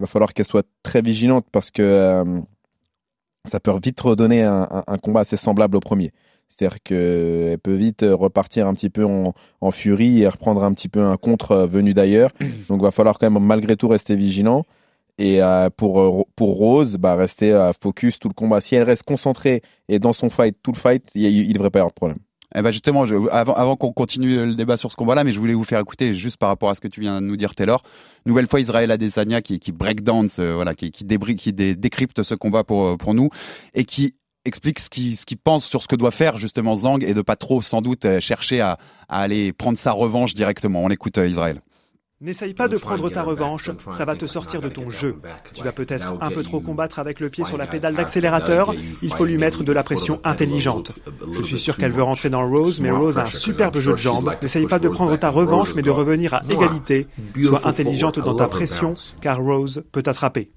va falloir qu'elle soit très vigilante parce que ça peut vite redonner un combat assez semblable au premier. C'est-à-dire qu'elle peut vite repartir un petit peu en, en furie et reprendre un petit peu un contre euh, venu d'ailleurs. Donc, va falloir quand même malgré tout rester vigilant. Et euh, pour, euh, pour Rose, bah, rester euh, focus tout le combat. Si elle reste concentrée et dans son fight, tout le fight, il ne devrait pas y avoir de problème. Eh ben justement, je- avant, avant qu'on continue le débat sur ce combat-là, mais je voulais vous faire écouter juste par rapport à ce que tu viens de nous dire, Taylor. Nouvelle fois, Israël Adesanya qui, qui breakdance, euh, voilà, qui, qui, débri- qui dé- décrypte ce combat pour, euh, pour nous et qui explique ce qu'il pense sur ce que doit faire justement Zhang et de pas trop sans doute euh, chercher à, à aller prendre sa revanche directement. On écoute euh, Israël. N'essaye pas de prendre ta revanche, ça va te sortir de ton jeu. Tu vas peut-être un peu trop combattre avec le pied sur la pédale d'accélérateur, il faut lui mettre de la pression intelligente. Je suis sûr qu'elle veut rentrer dans Rose, mais Rose a un superbe jeu de jambes. N'essaye pas de prendre ta revanche, mais de revenir à égalité. Sois intelligente dans ta pression, car Rose peut t'attraper.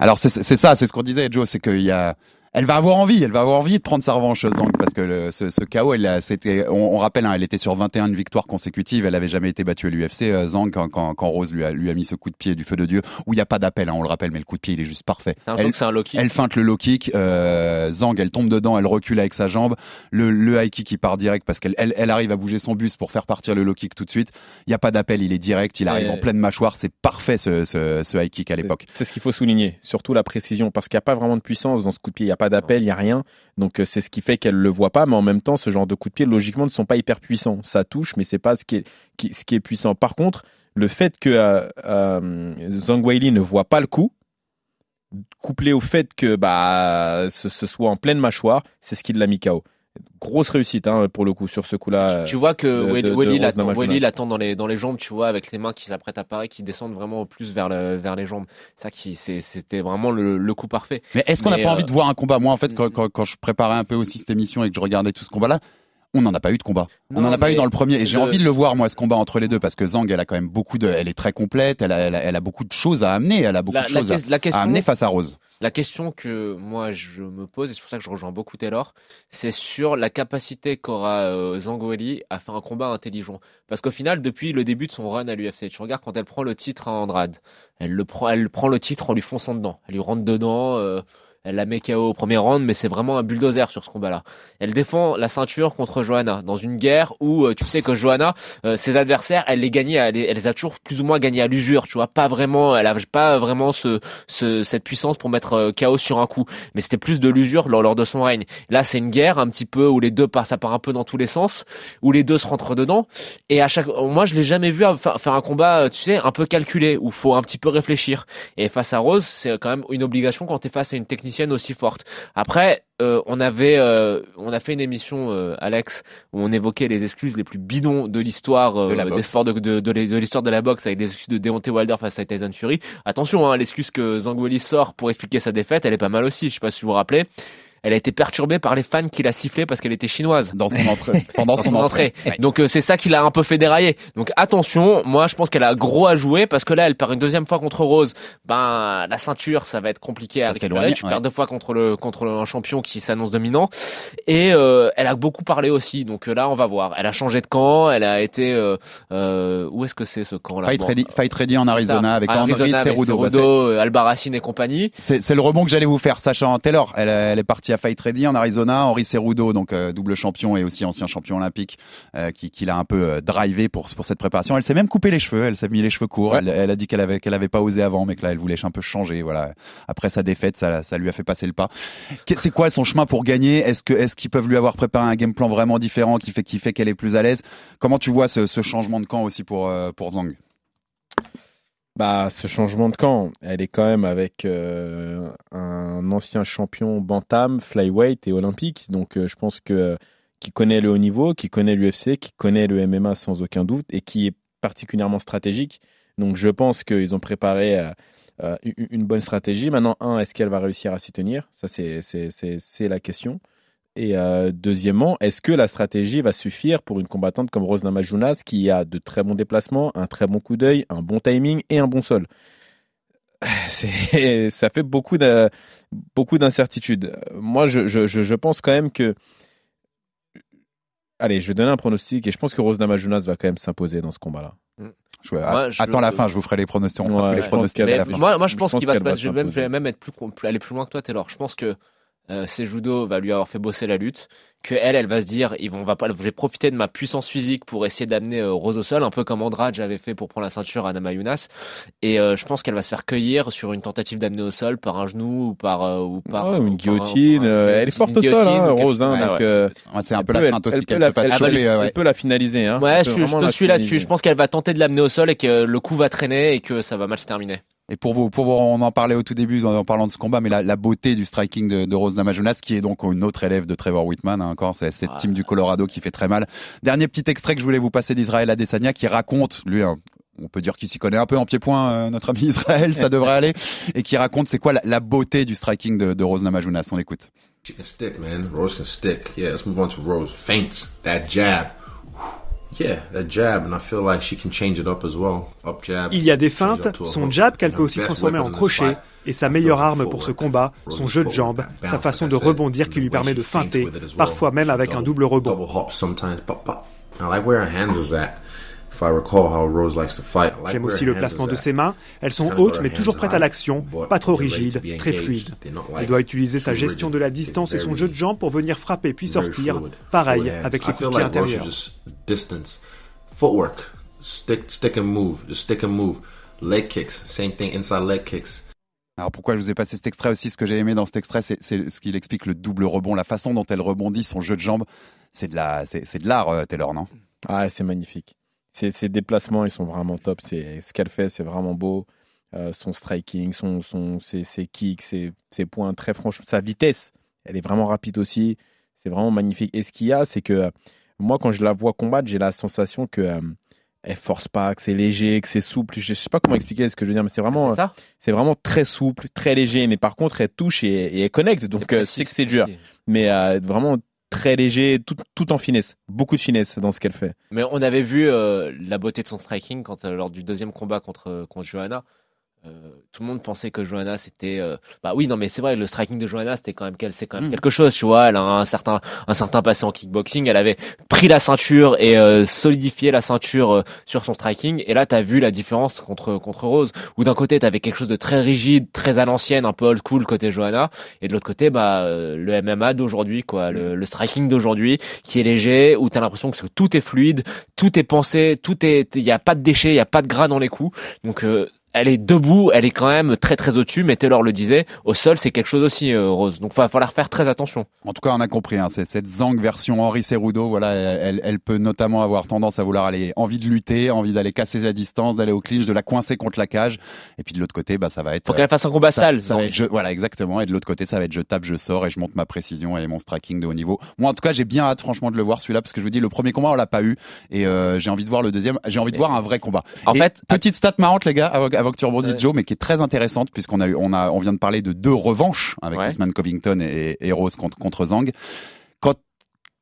Alors c'est ça, c'est ce qu'on disait, Joe, c'est qu'il y a, elle va avoir envie, elle va avoir envie de prendre sa revanche Zhang parce que le- ce, ce chaos, elle a, c'était, on, on rappelle, hein, elle était sur 21 victoires consécutives, elle avait jamais été battue à l'UFC. euh, Zhang quand, quand, quand Rose lui a, lui a mis ce coup de pied du feu de Dieu, où il n'y a pas d'appel, hein, on le rappelle, mais le coup de pied il est juste parfait. Elle, c'est un low kick. elle feinte le low kick, euh, Zhang elle tombe dedans, elle recule avec sa jambe, le, le high kick qui part direct parce qu'elle elle, elle arrive à bouger son buste pour faire partir le low kick tout de suite. Il n'y a pas d'appel, il est direct, il arrive Et- en pleine mâchoire, c'est parfait ce, ce, ce high kick à l'époque. C'est ce qu'il faut souligner, surtout la précision, parce qu'il n'y a pas vraiment de puissance dans ce coup de pied, il n'y a pas d'appel, il n'y a rien. Donc euh, c'est ce qui fait qu'elle le voit pas, mais en même temps, ce genre de coup de pied, logiquement, ne sont pas hyper puissants. Ça touche, mais ce qui est, qui- ce qui est puissant. Par contre, le fait que euh, euh, Zhang Weili ne voit pas le coup, couplé au fait que bah ce, ce soit en pleine mâchoire, c'est ce qui l'a mis KO. Grosse réussite hein, pour le coup sur ce coup-là. Tu vois que Welly Rose l'attend dans les, dans les jambes, tu vois, avec les mains qui s'apprêtent à parer, qui descendent vraiment plus vers, le, vers les jambes. Ça qui, c'est- c'était vraiment le, le coup parfait. Mais est-ce qu'on n'a pas euh, envie de voir un combat? Moi, en fait, quand, quand, quand je préparais un peu aussi cette émission et que je regardais tout ce combat-là, on n'en a pas eu de combat. on n'en a pas eu dans le premier. Et j'ai le- envie de le voir, moi, ce combat entre les deux, parce que Zhang, elle a quand même beaucoup de. Elle est très complète, elle a, elle a, elle a beaucoup de choses à amener, elle a beaucoup La- de choses à, ques- la question- à amener face à Rose. La question que moi je me pose, et c'est pour ça que je rejoins beaucoup Taylor, c'est sur la capacité qu'aura euh, Zangoli à faire un combat intelligent. Parce qu'au final, depuis le début de son run à l'UFC, tu regardes quand elle prend le titre à Andrade, elle, le prend, elle prend le titre en lui fonçant dedans. Elle lui rentre dedans, euh, elle la met KO au premier round, mais c'est vraiment un bulldozer sur ce combat-là. Elle défend la ceinture contre Johanna dans une guerre où euh, tu sais que Johanna, euh, ses adversaires, elle les gagnait, elle, les- a toujours plus ou moins gagnés à l'usure, tu vois, pas vraiment, elle a pas vraiment ce, ce- cette puissance pour mettre euh, KO sur un coup, mais c'était plus de l'usure lors, lors de son règne. Là, c'est une guerre un petit peu où les deux passent, ça part un peu dans tous les sens, où les deux se rentrent dedans, et à chaque, moi, je l'ai jamais vu faire, faire un combat, euh, tu sais, un peu calculé, où faut un petit peu réfléchir. Et face à Rose, c'est quand même une obligation quand tu es face à une technicienne aussi forte. Après, euh, on avait, euh, on a fait une émission, euh, Alex, où on évoquait les excuses les plus bidons de l'histoire De la des boxe. sports de, de, de, de l'histoire de la boxe avec les excuses de Deontay Wilder face à Tyson Fury. Attention, hein, l'excuse que Zangweli sort pour expliquer sa défaite, elle est pas mal aussi. Je sais pas si vous vous rappelez. Elle a été perturbée par les fans qui l'a sifflé parce qu'elle était chinoise. Dans son entrée. Pendant son entrée. Donc euh, c'est ça qui l'a un peu fait dérailler. Donc attention, moi je pense qu'elle a gros à jouer parce que là elle perd une deuxième fois contre Rose. Ben la ceinture ça va être compliqué à récupérer. s'éloigne, Tu ouais. perds deux fois contre le contre un champion qui s'annonce dominant. Et euh, elle a beaucoup parlé aussi. Donc euh, là on va voir. Elle a changé de camp. Elle a été euh, euh, où est-ce que c'est ce camp là Fight, ready, Fight Ready en Arizona avec Henry Arizona, avec Cerudo. Cerudo, euh, Albarracine et compagnie. C'est c'est le rebond que j'allais vous faire, sachant Taylor. Elle, elle est partie à Fight Ready en Arizona. Henri Cerudo, donc euh, double champion et aussi ancien champion olympique, euh, qui, qui l'a un peu euh, drivé pour, pour cette préparation. Elle s'est même coupé les cheveux. Elle s'est mis les cheveux courts. Elle, elle a dit qu'elle avait qu'elle avait pas osé avant, mais que là elle voulait un peu changer. Voilà. Après sa défaite, ça, ça lui a fait passer le pas. C'est quoi son chemin pour gagner? Est-ce que est-ce qu'ils peuvent lui avoir préparé un game plan vraiment différent qui fait qui fait qu'elle est plus à l'aise? Comment tu vois ce, ce changement de camp aussi pour pour Zhang? Bah, ce changement de camp, elle est quand même avec euh, un ancien champion bantam, flyweight et olympique. Donc, euh, je pense que qui connaît le haut niveau, qui connaît l'UFC, qui connaît le MMA sans aucun doute et qui est particulièrement stratégique. Donc, je pense qu'ils ont préparé euh, euh, une bonne stratégie. Maintenant, un, est-ce qu'elle va réussir à s'y tenir? Ça, c'est la question. Et euh, deuxièmement, est-ce que la stratégie va suffire pour une combattante comme Rose Namajunas qui a de très bons déplacements, un très bon coup d'œil, un bon timing et un bon sol? Ça fait beaucoup de- beaucoup d'incertitudes. Moi, je, je, je, je pense quand même que. Allez, je vais donner un pronostic et je pense que Rose Namajunas va quand même s'imposer dans ce combat-là. Je- Moi, je- Attends la fin, je vous ferai les pronostics. Ouais, les à la fin. moi, moi, je pense pense qu'il va se battre. Je vais même, même être plus, aller plus loin que toi, Taylor. Je pense que euh, Sejudo va lui avoir fait bosser la lutte, que elle, elle va se dire, ils vont, on va pas, je vais profiter de ma puissance physique pour essayer d'amener euh, Rose au sol, un peu comme Andrade avait fait pour prendre la ceinture à Namayunas. Et euh, je pense qu'elle va se faire cueillir sur une tentative d'amener au sol par un genou ou par euh, ou par Ouais, ou une guillotine. par un- elle est forte au sol, hein, Rose. hein, Ouais, donc, ouais. euh, Ouais, c'est un elle peu peut- la elle- crainte aussi elle peut qu'elle la- elle peut- choper, ouais, ouais. Elle peut la finaliser. Hein. Ouais, Elle je, je te suis là-dessus. Je pense qu'elle va tenter de l'amener au sol et que le coup va traîner et que ça va mal se terminer. Et pour vous, pour vous, on en parlait au tout début en, en parlant de ce combat, mais la, la beauté du striking de, de Rose Namajunas, qui est donc une autre élève de Trevor Whitman, hein, encore, c'est cette team du Colorado qui fait très mal. Dernier petit extrait que je voulais vous passer d'Israël Adesanya, qui raconte, lui, hein, on peut dire qu'il s'y connaît un peu en pied-point, euh, notre ami Israël, ça devrait aller, et qui raconte c'est quoi la, la beauté du striking de, de Rose Namajunas. On écoute. She can stick, man. Rose can stick. Yeah, let's move on to Rose. Feint. That jab. Il y a des change it feintes, up to a son jab qu'elle peut aussi transformer en crochet, et sa meilleure arme pour ce combat, son jeu de jambes, sa façon de rebondir qui lui permet de feinter, parfois même avec un double rebond. J'aime aussi le placement de ses mains. Elles sont hautes mais her toujours hands prêtes à high, l'action, but pas trop they're ready to rigides, très fluides. Like doit utiliser sa too gestion rigid. de la distance et son very jeu de jambes pour venir frapper puis sortir. Pareil avec les coups de pied like Rose should intérieurs. just distance, footwork, stick, stick and move, just stick and move. Leg kicks, same thing inside leg kicks. Alors pourquoi je vous ai passé cet extrait aussi? Ce que j'ai aimé dans cet extrait, c'est ce qu'il explique le double rebond, la façon dont elle rebondit, son jeu de jambes. C'est de la, c'est c'est de l'art, euh, Taylor, non? Ah, c'est magnifique. Ses, ses déplacements, ils sont vraiment top. C'est ce qu'elle fait, c'est vraiment beau. Euh, son striking, son, son, ses, ses kicks, ses, ses points très franchement, sa vitesse, elle est vraiment rapide aussi. C'est vraiment magnifique. Et ce qu'il y a, c'est que euh, moi, quand je la vois combattre, j'ai la sensation que euh, elle force pas, que c'est léger, que c'est souple. Je sais pas comment expliquer ce que je veux dire, mais c'est vraiment, C'est ça c'est vraiment très souple, très léger. Mais par contre, elle touche et, et elle connecte, donc euh, c'est que c'est dur. Mais euh, vraiment très léger, tout, en finesse, beaucoup de finesse dans ce qu'elle fait. Mais on avait vu euh, la beauté de son striking euh, lors du deuxième combat contre contre Johanna. Euh, tout le monde pensait que Johanna c'était euh, bah oui non mais c'est vrai le striking de Johanna c'était quand même quel- c'est quand même Mm. quelque chose tu vois. Elle a un certain un certain passé en kickboxing. Elle avait pris la ceinture et euh, solidifié la ceinture euh, sur son striking. Et là t'as vu la différence contre contre Rose où d'un côté t'avais quelque chose de très rigide très à l'ancienne un peu old school côté Johanna. Et de l'autre côté bah euh, le MMA d'aujourd'hui quoi le, le striking d'aujourd'hui qui est léger où t'as l'impression que tout est fluide tout est pensé tout est il y a pas de déchets il y a pas de gras dans les coups. Donc euh, elle est debout, elle est quand même très très au-dessus, mais Taylor le disait, au sol c'est quelque chose aussi, euh, Rose. Donc il va falloir faire très attention. En tout cas, on a compris, hein, cette Zang version Henri Cerudo, voilà, elle, elle peut notamment avoir tendance à vouloir aller, envie de lutter, envie d'aller casser la distance, d'aller au clinch, de la coincer contre la cage. Et puis de l'autre côté, bah, ça va être. Faut qu'elle fasse un combat ça- sale, ça va être je- voilà, exactement. Et de l'autre côté, ça va être je tape, je sors et je monte ma précision et mon striking de haut niveau. Moi, en tout cas, j'ai bien hâte, franchement, de le voir celui-là, parce que je vous dis, le premier combat, on l'a pas eu. Et euh, j'ai envie de voir le deuxième. J'ai envie de voir un vrai combat. En Et fait, petite stat marrante, les gars, avant, que tu rebondisses, Ouais. Joe, mais qui est très intéressante, puisqu'on a eu, on a, on vient de parler de deux revanches avec Ouais. Usman Covington et, et Rose contre, contre Zhang. Quand,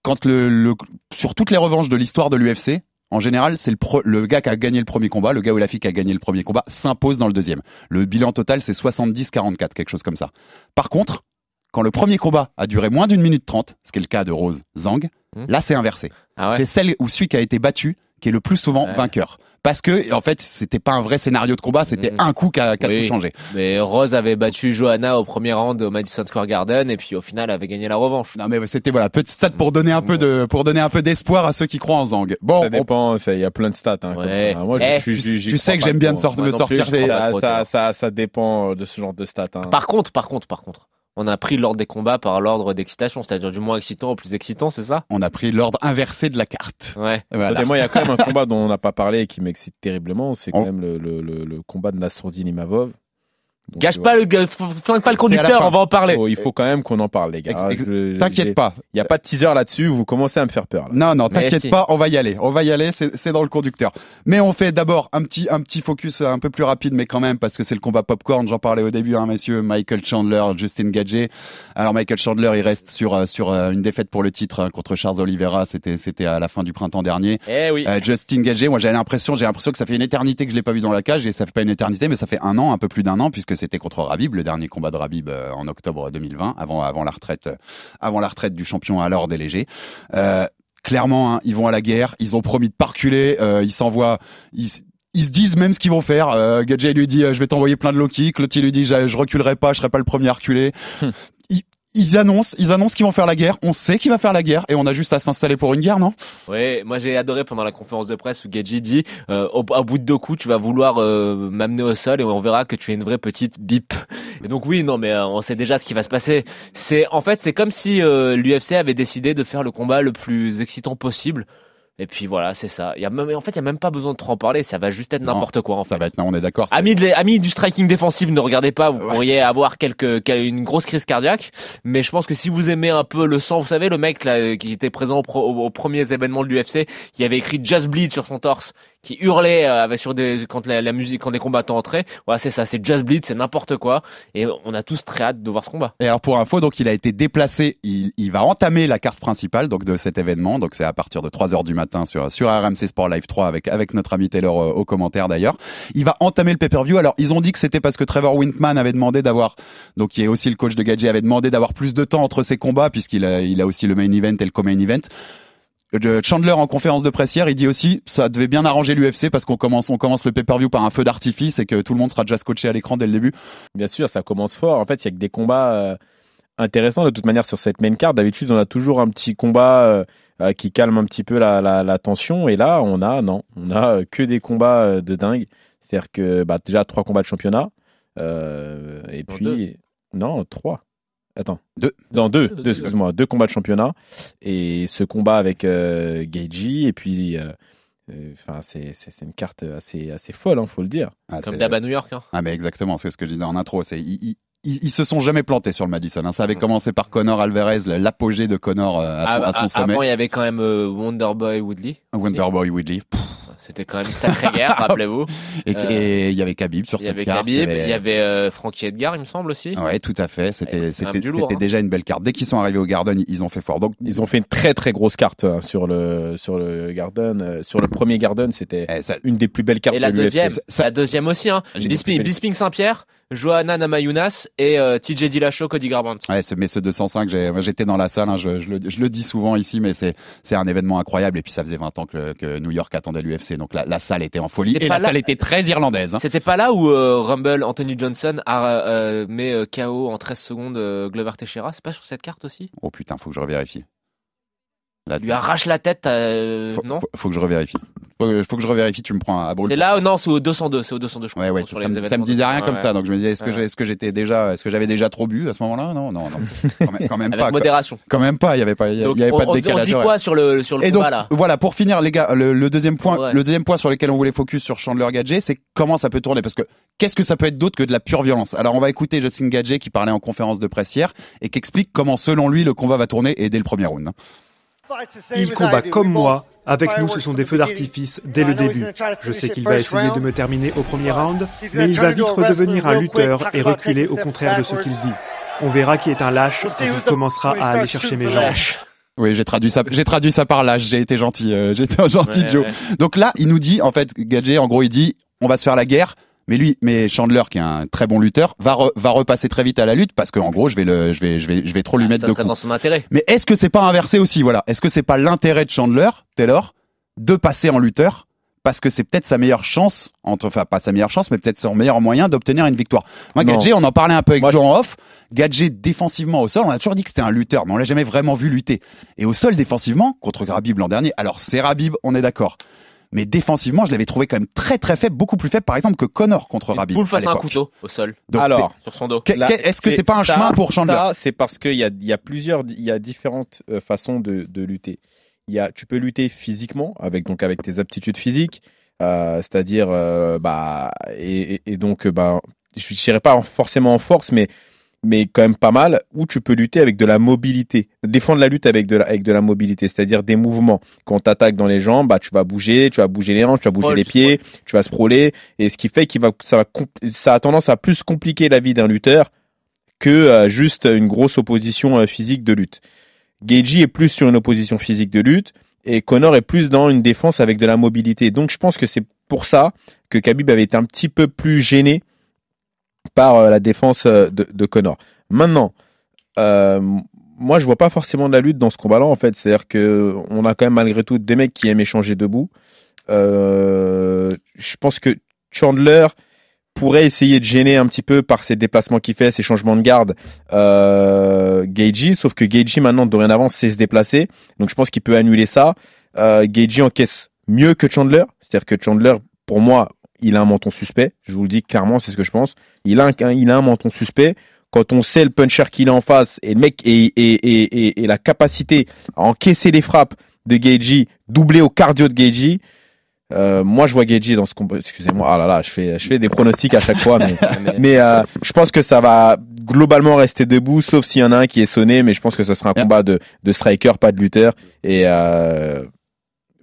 quand le, le, sur toutes les revanches de l'histoire de l'UFC, en général, c'est le, gars qui a gagné le premier combat, le gars ou la fille qui a gagné le premier combat, s'impose dans le deuxième. Le bilan total, c'est 70-44, quelque chose comme ça. Par contre, quand le premier combat a duré moins d'une minute trente, ce qui est le cas de Rose Zhang, Hmm. là c'est inversé. Ah ouais. C'est celle où celui qui a été battu qui est le plus souvent Ouais. vainqueur. Parce que, en fait, c'était pas un vrai scénario de combat, c'était Mhm. un coup qui a, qui a Oui. tout changé. Mais Rose avait battu Johanna au premier round au Madison Square Garden et puis au final avait gagné la revanche. Non, mais c'était voilà, petit stat pour donner un peu de, pour donner un peu d'espoir à ceux qui croient en Zhang. Bon, ça on- dépend, il y a plein de stats. hein, comme Ouais. ça. Moi, je- Eh, je, tu- je- j'y tu sais que j'aime bien de Moi me sortir des, pas. Ça, ça, ça dépend de ce genre de stats. hein. Par contre, par contre, par contre, on a pris l'ordre des combats par l'ordre d'excitation, c'est-à-dire du moins excitant au plus excitant, c'est ça? On a pris l'ordre inversé de la carte. Ouais. Voilà. Et moi, il y a quand même un combat dont on n'a pas parlé et qui m'excite terriblement. C'est quand On- même le, le, le, le combat de Nassourdine Imavov. Donc, Gâche pas le, flingue pas le conducteur, on va en parler. Oh, il faut quand même qu'on en parle, les gars. T'inquiète pas. Il n'y a pas de teaser là-dessus. Vous commencez à me faire peur. là. Non, non, t'inquiète si. pas, on va y aller. On va y aller, c'est dans le conducteur. Mais on fait d'abord un petit, un petit focus un peu plus rapide, mais quand même, parce que c'est le combat popcorn. J'en parlais au début, hein, messieurs. Michael Chandler, Justin Gagey. Alors, Michael Chandler, il reste sur, euh, sur euh, une défaite pour le titre hein, contre Charles Oliveira. C'était, c'était à la fin du printemps dernier. Eh oui. Euh, Justin Gagey, moi j'ai l'impression, j'ai l'impression que ça fait une éternité que je l'ai pas vu dans la cage et ça fait pas une éternité, mais ça fait un an, un peu plus d'un an, puisque c'était contre Rabib, le dernier combat de Rabib euh, en octobre 2020, avant avant la retraite, euh, avant la retraite du champion à l'or des légers. Euh, clairement, hein, ils vont à la guerre, ils ont promis de pas reculer, euh, ils s'envoient, ils se disent même ce qu'ils vont faire. Euh, lui dit je vais t'envoyer plein de low kicks. Lui dit je, je reculerai pas, je serai pas le premier à reculer. ils, annoncent, ils annoncent qu'ils vont faire la guerre. On sait qu'il va faire la guerre et on a juste à s'installer pour une guerre, non? Ouais, moi j'ai adoré pendant la conférence de presse où Gadji dit euh, au, au, bout de deux coups, tu vas vouloir euh, m'amener au sol et on verra que tu es une vraie petite bip. Et donc oui, non mais euh, on sait déjà ce qui va se passer. C'est en fait, c'est comme si euh, l'UFC avait décidé de faire le combat le plus excitant possible. Et puis voilà, c'est ça. Il y a même, en fait, il y a même pas besoin de trop en parler. Ça va juste être n'importe quoi. En fait. Ça va être, non, on est d'accord. Amis, de, amis du striking défensif, ne regardez pas. Vous pourriez avoir quelques, une grosse crise cardiaque. Mais je pense que si vous aimez un peu le sang, vous savez, le mec là qui était présent au, pro, au premiers événements de l'UFC, qui avait écrit Just Bleed sur son torse, qui hurlait euh, sur des quand la, la, musique, quand les combattants entraient. Voilà, c'est ça. C'est Just Bleed, c'est n'importe quoi. Et on a tous très hâte de voir ce combat. Et alors pour info, donc il a été déplacé. Il, il va entamer la carte principale donc de cet événement. Donc c'est à partir de 3 heures du matin sur sur RMC Sport Live 3 avec, avec notre ami Taylor euh, au commentaire d'ailleurs. Il va entamer le pay-per-view. Alors, ils ont dit que c'était parce que Trevor Wintman avait demandé d'avoir, donc qui est aussi le coach de Gadget, avait demandé d'avoir plus de temps entre ses combats puisqu'il a, il a aussi le main event et le co-main event. Chandler en conférence de presse hier, il dit aussi ça devait bien arranger l'UFC parce qu'on commence on commence le pay-per-view par un feu d'artifice et que tout le monde sera déjà scotché à l'écran dès le début. Bien sûr, ça commence fort. En fait, il y a que des combats euh, intéressants de toute manière sur cette main card. D'habitude, on a toujours un petit combat euh, qui calme un petit peu la, la, la, tension et là, on a non, on a que des combats euh, de dingue. C'est-à-dire que bah, déjà trois combats de championnat euh, et puis deux. non trois. Attends, Deux. non deux, Deux, deux, excuse-moi, deux combats de championnat et ce combat avec euh, Gaethje et puis euh, euh, enfin c'est c'est c'est une carte assez assez folle, hein, faut le dire. Ah, Comme à New York. Hein. Ah mais exactement, c'est ce que je disais en intro. C'est ils, ils, se sont jamais plantés sur le Madison. hein. Ça avait commencé par Conor Alvarez, l'apogée de Conor euh, à, son- à son Ah, sommet. avant, il y avait quand même euh, Wonderboy Woodley. Wonderboy Woodley. Pff, C'était quand même une sacrée guerre, rappelez-vous. Et Euh, il y avait Khabib sur Il y cette avait carte. Khabib, il y avait euh, Frankie Edgar, il me semble aussi. Ouais, tout à fait. C'était quand c'était hein. déjà une belle carte. Dès qu'ils sont arrivés au Garden, ils ont fait fort. Donc Ils ont fait une très très grosse carte hein, sur le sur le Garden, euh, sur le premier Garden, c'était eh, une des plus belles cartes Et la de deuxième, Ça- la deuxième aussi, hein. Bisping, Bisping Saint-Pierre, Johanna Namayunas et euh, TJ Dillashaw, Cody Garbrandt. Ouais, ce, mais ce 205, j'ai- moi, j'étais dans la salle, hein, je, je, le, je le dis souvent ici, mais c'est un événement incroyable. Et puis ça faisait 20 ans que, que New York attendait l'UFC, donc la, la salle était en folie. Et la là- salle était très irlandaise. hein. C'était pas là où euh, Rumble, Anthony Johnson a euh, met euh, KO en 13 secondes euh, Glover Teixeira. C'est pas sur cette carte aussi? Oh putain, faut que je revérifie. Là, lui arrache la tête, euh, faut, non faut, faut que je revérifie. Faut, que- faut que je revérifie, tu me prends à. C'est là, non, c'est au 202, c'est au 202, je crois. Ouais, ouais, sur ça, les me, ça événements me disait rien Ouais, comme ça, donc je me disais, est-ce que est-ce que j'étais déjà, est-ce que j'avais déjà trop bu à ce moment-là? Non, non, non, quand même, quand même Avec pas. modération. Quand même pas, il y avait pas, il y Donc, avait on, pas de on- dit quoi sur le, sur le Et donc combat là? voilà pour finir les gars le, le deuxième point le deuxième point sur lequel on voulait focus sur Chandler Gadget c'est comment ça peut tourner parce que qu'est-ce que ça peut être d'autre que de la pure violence? Alors on va écouter Justin Gadget qui parlait en conférence de presse hier et qui explique comment selon lui le combat va tourner et dès le premier round hein. Il combat comme moi. Avec nous, ce sont des feux d'artifice dès le début. Je sais qu'il va essayer de me terminer au premier round, mais il va vite redevenir un lutteur et reculer au contraire de ce qu'il dit. On verra qui est un lâche quand il commencera à aller chercher mes jambes. oui j'ai traduit ça j'ai traduit ça par là j'ai été gentil euh, j'ai été un gentil Ouais, Joe ouais. donc là il nous dit en fait Gadget en gros il dit on va se faire la guerre mais lui, mais Chandler, qui est un très bon lutteur, va re- va repasser très vite à la lutte parce que en gros, je vais le, je vais, je vais, je vais trop lui mettre Ça de coups. dans son intérêt. Mais est-ce que c'est pas inversé aussi, voilà? Est-ce que c'est pas l'intérêt de Chandler, Taylor, de passer en lutteur parce que c'est peut-être sa meilleure chance, entre, enfin pas sa meilleure chance, mais peut-être son meilleur moyen d'obtenir une victoire. Moi. Gadget, on en parlait un peu avec Moi, Joe en off. Gadget défensivement au sol, on a toujours dit que c'était un lutteur, mais on l'a jamais vraiment vu lutter. Et au sol défensivement, contre Rabib l'an dernier, alors c'est Rabib, on est d'accord. Mais défensivement, je l'avais trouvé quand même très très faible, beaucoup plus faible par exemple que Connor contre Rabib. poule à face à un couteau au sol, Donc, Alors, sur son dos. est-ce que c'est pas un ça- chemin pour Chandler c'est parce qu'il y a, il y a plusieurs, il y a différentes euh, façons de, de lutter. Il y a, tu peux lutter physiquement avec donc avec tes aptitudes physiques, euh, c'est-à-dire euh, bah et, et- et donc euh, bah je dirais pas forcément en force, mais mais quand même pas mal. Ou tu peux lutter avec de la mobilité, défendre la lutte avec de la, avec de la mobilité, c'est-à-dire des mouvements. Quand on t'attaque dans les jambes, bah tu vas bouger, tu vas bouger les hanches, tu vas bouger les pieds, tu vas sprawler, et ce qui fait qu'il va ça va ça a tendance à plus compliquer la vie d'un lutteur que euh, juste une grosse opposition euh, physique de lutte. Geiji est plus sur une opposition physique de lutte et Connor est plus dans une défense avec de la mobilité. Donc je pense que c'est pour ça que Khabib avait été un petit peu plus gêné par euh, la défense euh, de, Connor. Maintenant, euh, moi je vois pas forcément de la lutte dans ce combat-là en fait. C'est-à-dire que on a quand même malgré tout des mecs qui aiment échanger debout. Je pense que Chandler pourrait essayer de gêner un petit peu par ses déplacements qu'il fait, ses changements de garde, euh, sauf que Geiji maintenant dorénavant sait se déplacer, donc je pense qu'il peut annuler ça. Euh, encaisse mieux que Chandler, c'est-à-dire que Chandler, pour moi, il a un menton suspect, je vous le dis clairement, c'est ce que je pense. Il a un, il a un menton suspect. Quand on sait le puncher qu'il a en face et le mec et, et, et, et, la capacité à encaisser les frappes de Geiji, doublé au cardio de Geiji, euh, moi, je vois Geji dans ce combat. Excusez-moi, ah là là, je fais, je fais des pronostics à chaque fois, mais, mais euh, je pense que ça va globalement rester debout, sauf s'il y en a un qui est sonné. Mais je pense que ce sera un combat de, de striker, pas de lutteur. Et euh,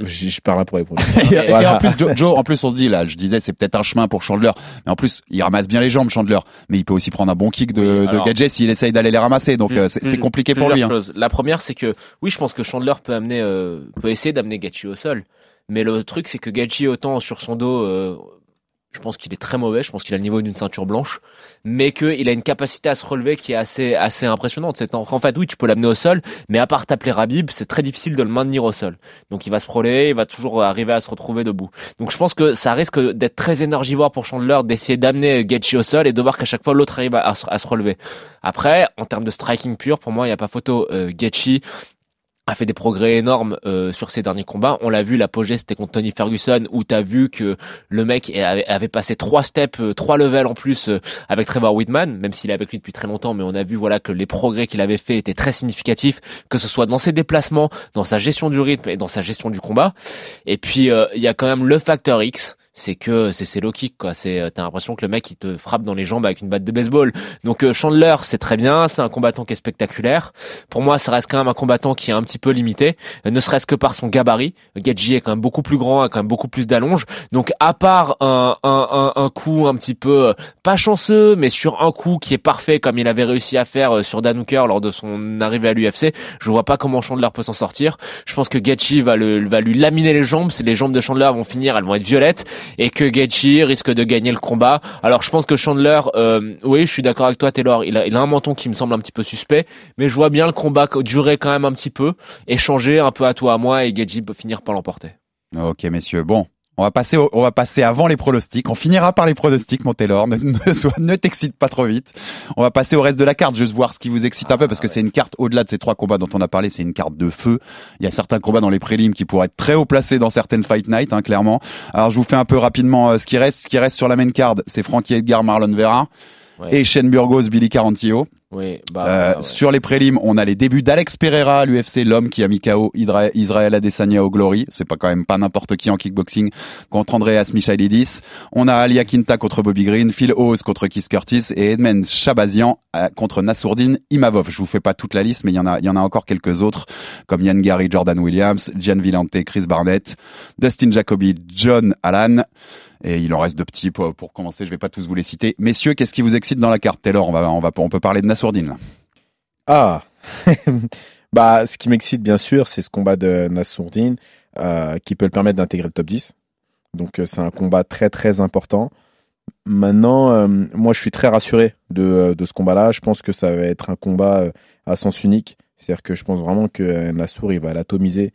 je, je parle pour les et, et, en plus, Joe, en plus, on se dit là, je disais, c'est peut-être un chemin pour Chandler, mais en plus, il ramasse bien les jambes, Chandler, mais il peut aussi prendre un bon kick de, de Gadget s'il essaye d'aller les ramasser, donc euh, c'est compliqué pour lui. Hein. La première, c'est que oui, je pense que Chandler peut amener, euh, peut essayer d'amener Gachi au sol, mais le truc, c'est que Gachi, autant sur son dos, euh, je pense qu'il est très mauvais, je pense qu'il a le niveau d'une ceinture blanche, mais qu'il a une capacité à se relever qui est assez, assez impressionnante. C'est en, fait, oui, tu peux l'amener au sol, mais à part t'appeler Rabib, c'est très difficile de le maintenir au sol. Donc il va se proler, il va toujours arriver à se retrouver debout. Donc je pense que ça risque d'être très énergivore pour Chandler d'essayer d'amener Gachi au sol et de voir qu'à chaque fois l'autre arrive à, se relever. Après, en termes de striking pur, pour moi, il n'y a pas photo. Euh, a fait des progrès énormes euh, sur ses derniers combats. On l'a vu, l'apogée c'était contre Tony Ferguson où t'as vu que le mec avait, passé trois steps, euh, trois levels en plus euh, avec Trevor Whitman, même s'il est avec lui depuis très longtemps, mais on a vu voilà que les progrès qu'il avait fait étaient très significatifs, que ce soit dans ses déplacements, dans sa gestion du rythme et dans sa gestion du combat. Et puis il y a quand même le facteur X c'est que c'est low kick quoi. C'est euh, t'as l'impression que le mec il te frappe dans les jambes avec une batte de baseball. Donc euh, Chandler c'est très bien, c'est un combattant qui est spectaculaire. Pour moi ça reste quand même un combattant qui est un petit peu limité, euh, ne serait-ce que par son gabarit. Gadji est quand même beaucoup plus grand, a quand même beaucoup plus d'allonge. Donc à part un, un, un, coup un petit peu pas chanceux, mais sur un coup qui est parfait comme il avait réussi à faire sur Dan Hooker lors de son arrivée à l'UFC, je vois pas comment Chandler peut s'en sortir. Je pense que Gaethje va le va lui laminer les jambes. C'est les jambes de Chandler vont finir, elles vont être violettes et que Gaethje risque de gagner le combat. Alors je pense que Chandler, euh, oui, je suis d'accord avec toi, Taylor. Il a, un menton qui me semble un petit peu suspect, mais je vois bien le combat durer quand même un petit peu, échanger un peu à toi à moi et Gaethje peut finir par l'emporter. Ok, messieurs. Bon, on va passer, on va passer avant les pronostics. On finira par les pronostics, mon Taylor. Ne, ne, t'excite pas trop vite. On va passer au reste de la carte, juste voir ce qui vous excite un peu, parce que c'est une carte au-delà de ces trois combats dont on a parlé. C'est une carte de feu. Il y a certains combats dans les prélims qui pourraient être très haut placés dans certaines Fight Night, hein, clairement. Alors, je vous fais un peu rapidement euh, ce qui reste. Ce qui reste sur la main card, c'est Frankie Edgar, Marlon Vera. Et Shane Burgos, Billy Carantillo. Oui, bah, euh, Sur les prélims, on a les débuts d'Alex Pereira à l'UFC, l'homme qui a mis KO Israël Adesanya au Glory. C'est pas quand même pas n'importe qui en kickboxing contre Andreas Michailidis. On a Ali Akinta contre Bobby Green, Phil Hawes contre Keith Curtis et Edmund Shabazian euh, contre Nassourdine Imavov. Je vous fais pas toute la liste, mais il y en a, il y en a encore quelques autres comme Yann Gary, Jordan Williams, Gian Villante, Chris Barnett, Dustin Jacoby, John Allen. Et il en reste de petits pour, pour, commencer. Je vais pas tous vous les citer. Messieurs, qu'est-ce qui vous excite dans la carte Taylor? On va, on va, on peut parler de Nassourdine. Ah, bah, ce qui m'excite bien sûr, c'est ce combat de Nassourdine euh, qui peut le permettre d'intégrer le top 10. Donc euh, c'est un combat très très important. Maintenant, euh, moi je suis très rassuré de, euh, de ce combat-là. Je pense que ça va être un combat à sens unique. C'est-à-dire que je pense vraiment que Nassour il va l'atomiser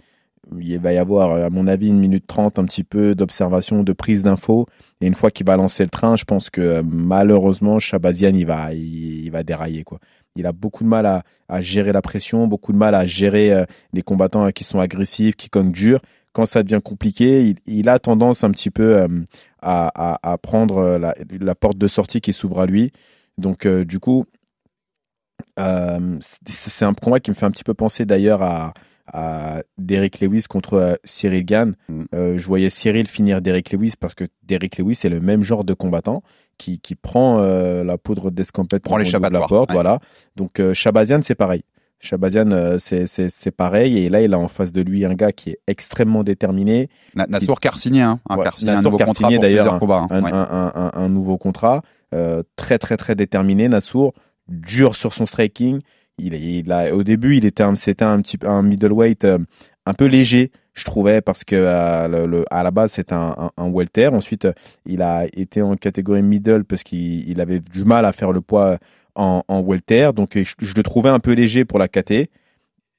il va y avoir, à mon avis, une minute trente, un petit peu d'observation, de prise d'infos. Et une fois qu'il va lancer le train, je pense que malheureusement, Chabazian, il va, il, va dérailler. Quoi. Il a beaucoup de mal à, gérer la pression, beaucoup de mal à gérer euh, les combattants qui sont agressifs, qui cognent dur. Quand ça devient compliqué, il, a tendance un petit peu euh, à, à, prendre la, la, porte de sortie qui s'ouvre à lui. Donc, euh, du coup, c'est un combat qui me fait un petit peu penser d'ailleurs à, à Derek Lewis contre euh, Cyril Gann. Mm. Euh, je voyais Cyril finir Derek Lewis parce que Derek Lewis est le même genre de combattant qui, qui prend euh, la poudre d'escampette prend les de la porte, voilà. Donc Shabazian c'est pareil. Shabazian c'est pareil et là il a en face de lui un gars qui est extrêmement déterminé. Nassour Carcinier, hein. un, un nouveau contrat d'ailleurs, un, un, un, nouveau contrat très très très déterminé Nassour, dur sur son striking il, a, au début, il était c'était un petit un middleweight euh, un peu léger, je trouvais, parce que euh, à la base c'était un, welter. Ensuite, il a été en catégorie middle parce qu'il avait du mal à faire le poids en, welter. Donc, je, le trouvais un peu léger pour la KT.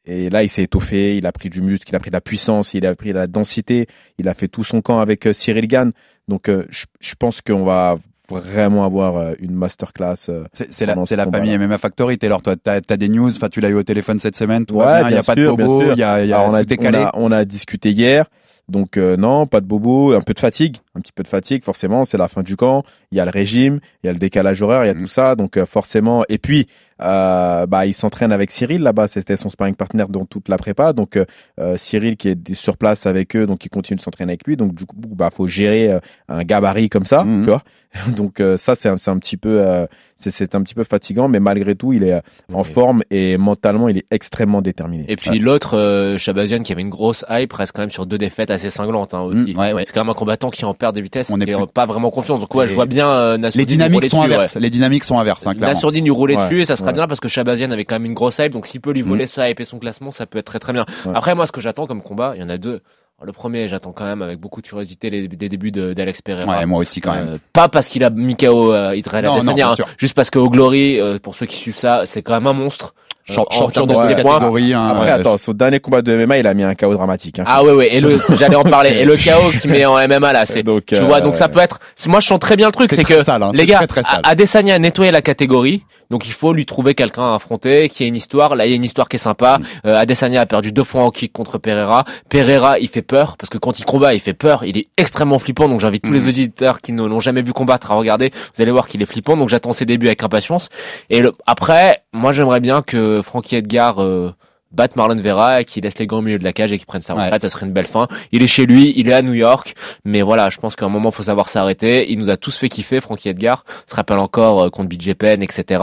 Et là, il s'est étoffé, il a pris du muscle, il a pris de la puissance, il a pris de la densité, il a fait tout son camp avec euh, Cyril Gann. Donc, je, je, pense qu'on va vraiment avoir euh, une masterclass. euh, C'est la, ce la famille MMA Factory. Taylor, toi, t'as as des news? Enfin, tu l'as eu au téléphone cette semaine. Tout Ouais, va bien? Il y a pas de bobo. Il y a, y a on, a, est on, a, on a discuté hier, donc euh, non, pas de bobo, un peu de fatigue, un petit peu de fatigue, forcément, c'est la fin du camp, il y a le régime, il y a le décalage horaire, il y a Mhm. tout ça, donc euh, forcément, et puis, euh, bah, il s'entraîne avec Cyril là-bas, c'était son sparring partner dans toute la prépa, donc euh, euh, Cyril qui est sur place avec eux, donc il continue de s'entraîner avec lui, donc du coup, bah, faut gérer euh, un gabarit comme ça, Mhm. tu vois, donc euh, ça, c'est un, c'est un petit peu, euh, c'est- un petit peu fatigant, mais malgré tout, il est euh, en Oui. forme et mentalement, il est extrêmement déterminé. Et puis l'autre, euh, Shabazian, qui avait une grosse hype, reste quand même sur deux défaites assez cinglantes hein, ouais, ouais. C'est quand même un combattant qui en perd des vitesses On est et plus- euh, pas vraiment confiance. Donc ouais, Et je vois bien euh, Les dynamiques sont inverses. Les dynamiques sont inverses, hein. Nassourdine lui rouler Ouais, dessus et ça serait bien parce que Shabazian avait quand même une grosse hype. Donc s'il peut lui voler sa hype et son classement, ça peut être très très bien. Après moi, ce que j'attends comme combat, il y en a deux. Le premier, j'attends quand même avec beaucoup de curiosité les, les débuts d'Alex Pereira. Ouais, moi aussi quand même. Euh, pas parce qu'il a mis KO euh, Israël Non, non, hein, juste parce qu'au Glory, euh, pour ceux qui suivent ça, c'est quand même un monstre. Euh, Champ- Champion de les points. hein, Après, ouais. attends, son dernier combat de MMA, il a mis un KO dramatique. Hein. Ah ouais ouais et le j'allais en parler et le KO qui met en MMA là c'est Donc, tu euh, vois donc ça peut être moi je sens très bien le truc C'est que sale, hein, les gars très, très Adesanya a nettoyé la catégorie donc il faut lui trouver quelqu'un à affronter qui a une histoire là il y a une histoire qui est sympa Mm. Euh, Adesanya a perdu deux fois en kick contre Pereira Pereira il fait peur parce que quand il combat il fait peur il est extrêmement flippant donc j'invite tous Mm. les auditeurs qui ne l'ont jamais vu combattre à regarder vous allez voir qu'il est flippant donc j'attends ses débuts avec impatience et le- après moi j'aimerais bien que Frankie Edgar euh, batte Marlon Vera et qu'il laisse les gants au milieu de la cage et qu'il prenne sa Ouais. retraite, ça serait une belle fin. Il est chez lui, il est à New York, mais voilà, je pense qu'à un moment faut savoir s'arrêter. Il nous a tous fait kiffer, Frankie Edgar, se rappelle encore euh, contre BJ Penn, etc.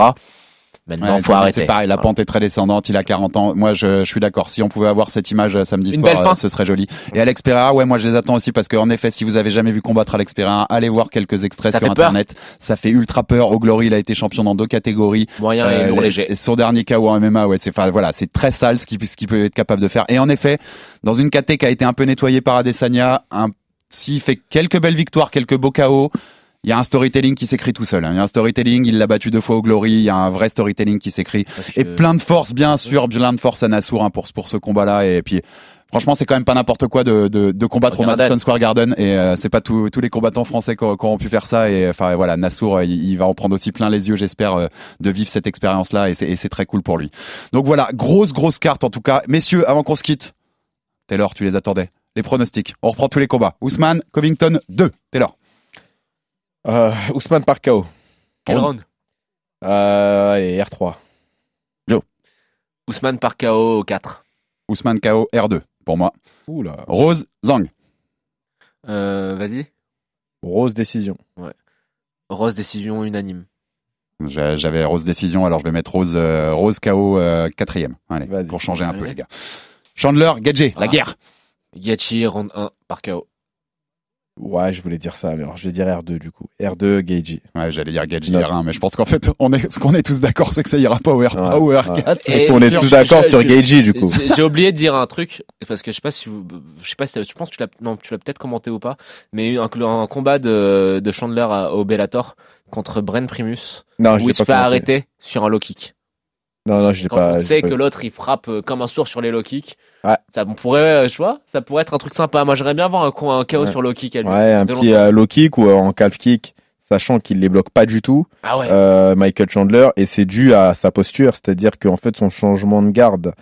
Maintenant, Ouais, faut arrêter. C'est pareil, la pente est très descendante, il a 40 ans. Moi, je, je suis d'accord. Si on pouvait avoir cette image euh, samedi Une soir, euh, ce serait joli. Et Alex Pereira, ouais, moi je les attends aussi parce qu'en effet, si vous avez jamais vu combattre Alex Pereira, allez voir quelques extraits Ça sur internet. Ça fait ultra peur. Au Glory, il a été champion dans deux catégories. Moyen et Euh, lourd léger. Son dernier KO en MMA, ouais, c'est enfin, voilà, c'est très sale ce qu'il peut être capable de faire. Et en effet, dans une KT qui a été un peu nettoyée par Adesanya, un, s'il fait quelques belles victoires, quelques beaux KO, il y a un storytelling qui s'écrit tout seul. hein. Il y a un storytelling, il l'a battu deux fois au Glory, il y a un vrai storytelling qui s'écrit. Et que- plein de force, bien sûr, plein de force à Nassour hein, pour, pour ce combat-là. Et puis, franchement, c'est quand même pas n'importe quoi de, de, de combattre au. Madison Square Garden. Et euh, c'est pas tous tous les combattants français qui, auront- pu faire ça. Et enfin, voilà, Nassour, euh, il, il va en prendre aussi plein les yeux, j'espère, euh, de vivre cette expérience-là. Et c'est et c'est très cool pour lui. Donc voilà, grosse, grosse carte en tout cas. Messieurs, avant qu'on se quitte, Taylor, tu les attendais. Les pronostics. On reprend tous les combats. Ousmane, Covington, 2. Taylor. Euh, Ousmane par KO. Quel Oh. round Euh, allez, R3. Ousmane par KO au 4. Ousmane KO, R2 pour moi. Oula. Rose, Zhang. Euh, vas-y. Rose décision. Rose décision unanime. J'a- J'avais Rose décision, alors je vais mettre Rose, euh, Rose KO euh, quatrième. Allez, Vas-y. pour changer un peu, les gars. Chandler, Gadget, la Ah. guerre. Gachi round 1 par KO. Ouais, je voulais dire ça, mais alors je vais dire R2 du coup. R2, Gagey. Ouais, j'allais dire Non. R1, mais je pense qu'en fait, on est, ce qu'on est tous d'accord, c'est que ça ira pas au R3 Ouais, ou au R4. Et- on est tous d'accord sur Gagey du coup. J'ai oublié de dire un truc parce que je sais pas si vous, je sais pas si je pense que tu l'as, non, tu l'as peut-être commenté ou pas, mais un, un combat de, de Chandler à- au Bellator contre Bren Primus Non, où il se fait arrêter sur un low kick. Non, non, je l'ai Quand pas. on sait pas- que l'autre il frappe euh, comme un sourd sur les low kicks, Ouais. ça on pourrait, euh, tu vois, ça pourrait être un truc sympa. Moi j'aimerais bien avoir un, un KO Ouais. sur low kick à lui. Ouais, un petit euh, low kick ou en calf kick, sachant qu'il les bloque pas du tout, Ah ouais. euh, Michael Chandler, et c'est dû à sa posture, c'est-à-dire qu'en fait son changement de garde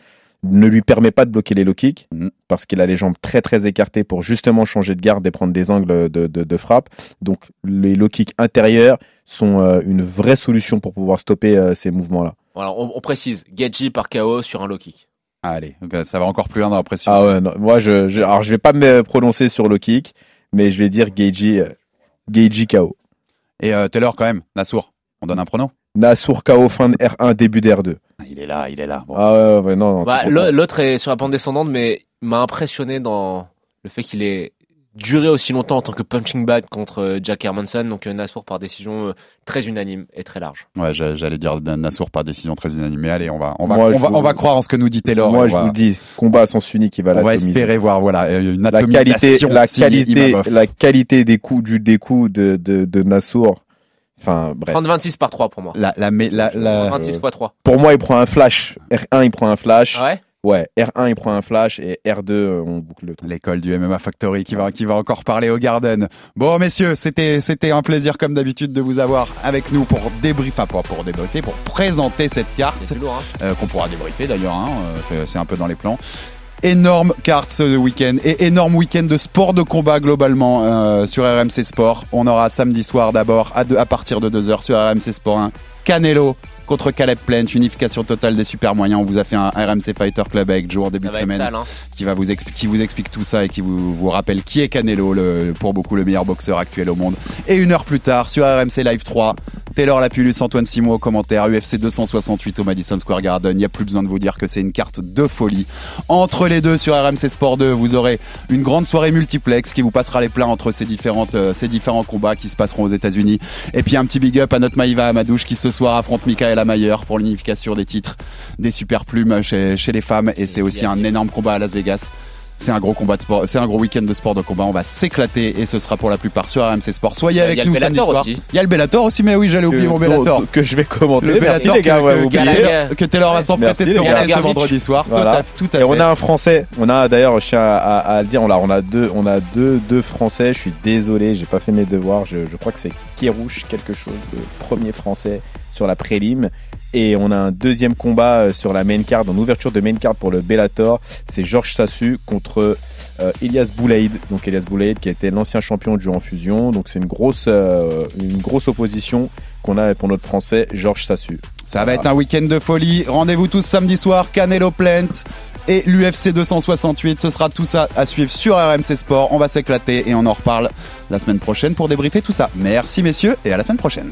ne lui permet pas de bloquer les low kicks Mhm. parce qu'il a les jambes très très écartées pour justement changer de garde et prendre des angles de, de, de frappe. Donc les low kicks intérieurs sont euh, une vraie solution pour pouvoir stopper euh, ces mouvements-là. Voilà, on, on précise, Gaethje par KO sur un low kick. Allez, donc, euh, ça va encore plus loin dans la pression. Ah ouais, non, moi je, je alors je vais pas me prononcer sur low kick, mais je vais dire Geiji euh, KO. Et euh, Taylor, quand même, Nassour, on donne un prono Nassour KO fin de R1 début d'R2. Ah, Il est là, il est là. Bon. Ah ouais, ouais, non, non. Bah. L'autre est sur la pente descendante, mais il m'a impressionné dans le fait qu'il ait duré aussi longtemps en tant que punching bag contre euh, Jack Hermanson. Donc euh, Nassour par décision euh, très unanime et très large. Ouais, j'a- j'allais dire Nassour par décision très unanime. Mais allez, on va, on va, Moi, on va, vous- on va croire en ce que nous dit Taylor. Moi je va, vous dis, combat à sens unique, il va on va espérer voir, voilà, une la qualité, la qualité, la qualité des coups du des coups de, de, de Nassour. Enfin bref. 30-26 par 3 pour moi. La, la, la, la, 26 x 3. Pour moi, il prend un flash. R1, il prend un flash. Ouais Ouais, R1 il prend un flash et R2 euh, on boucle le truc. L'école du MMA Factory qui va, qui va encore parler au Garden. Bon, messieurs, c'était, c'était un plaisir comme d'habitude de vous avoir avec nous pour débriefer, enfin pas pour débriefer, pour présenter cette carte lourd, hein. euh, qu'on pourra débriefer d'ailleurs. Hein, euh, c'est- c'est un peu dans les plans. Énorme carte ce week-end et énorme week-end de sport de combat globalement euh, sur RMC Sport. On aura samedi soir d'abord à, deux- à partir de 2h sur RMC Sport 1 Canelo contre Caleb Plant, unification totale des super moyens. On vous a fait un RMC Fighter Club avec Joe en début Ça de semaine sale, hein. qui va vous expli- qui vous explique tout ça et qui vous, vous rappelle qui est Canelo, le, pour beaucoup le meilleur boxeur actuel au monde. Et une heure plus tard sur RMC Live 3, Taylor Lapulus, Antoine Simon au commentaire, UFC 268 au Madison Square Garden. Il n'y a plus besoin de vous dire que c'est une carte de folie. Entre les deux sur RMC Sport 2, vous aurez une grande soirée multiplex qui vous passera les plats entre ces différentes, euh, ces différents combats qui se passeront aux États-Unis. Et puis un petit big up à notre Maïva Amadouche qui ce soir affronte Michael Mayer pour l'unification des titres des super plumes chez, chez les femmes. Et c'est aussi un énorme combat à Las Vegas. C'est un gros combat de sport, c'est un gros week-end de sport de combat. On va s'éclater et ce sera pour la plupart sur RMC Sport. Soyez a- avec nous samedi Bellator soir. Il y a le Bellator aussi, mais oui, j'allais oublier mon Bellator. que je vais commenter. Le Bellator les gars, que, Taylor va s'emprêter de ce vendredi soir. Tout à, Et on a un français. On a d'ailleurs, je tiens à, à- à le dire, on a, on a deux, on a deux, deux français. Je suis désolé, j'ai pas fait mes devoirs. Je, je crois que c'est Kérouche quelque chose, le premier français sur la prélim. Et on a un deuxième combat euh, sur la main card, en ouverture de main card pour le Bellator. C'est Georges Sassu contre euh, Elias Boulaïd. Donc Elias Boulaïd qui a été l'ancien champion du en fusion. Donc c'est une grosse, euh, une grosse opposition qu'on a pour notre français Georges Sassu. Ça va être un week-end de folie. Rendez-vous tous samedi soir, Canelo Plant et l'UFC 268. Ce sera tout ça à suivre sur RMC Sport. On va s'éclater et on en reparle la semaine prochaine pour débriefer tout ça. Merci messieurs et à la semaine prochaine.